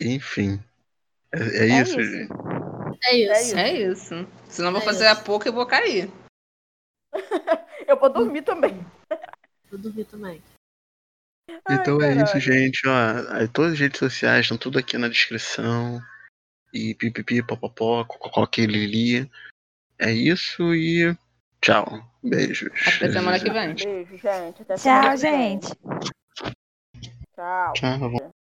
Enfim. É, é É isso, isso. gente. É isso. É isso. É isso. Senão eu vou É fazer a isso. pouco e vou cair. Eu vou dormir também. Eu dormi também. Ai, Então é isso, caralho. gente. Ó, aí todas as redes sociais estão tudo aqui na descrição. E pipipi, popopó, cococó, lili. É isso e tchau. Beijos. Até semana que vem. Beijo, gente. Até Tchau, gente. Tchau. Tchau.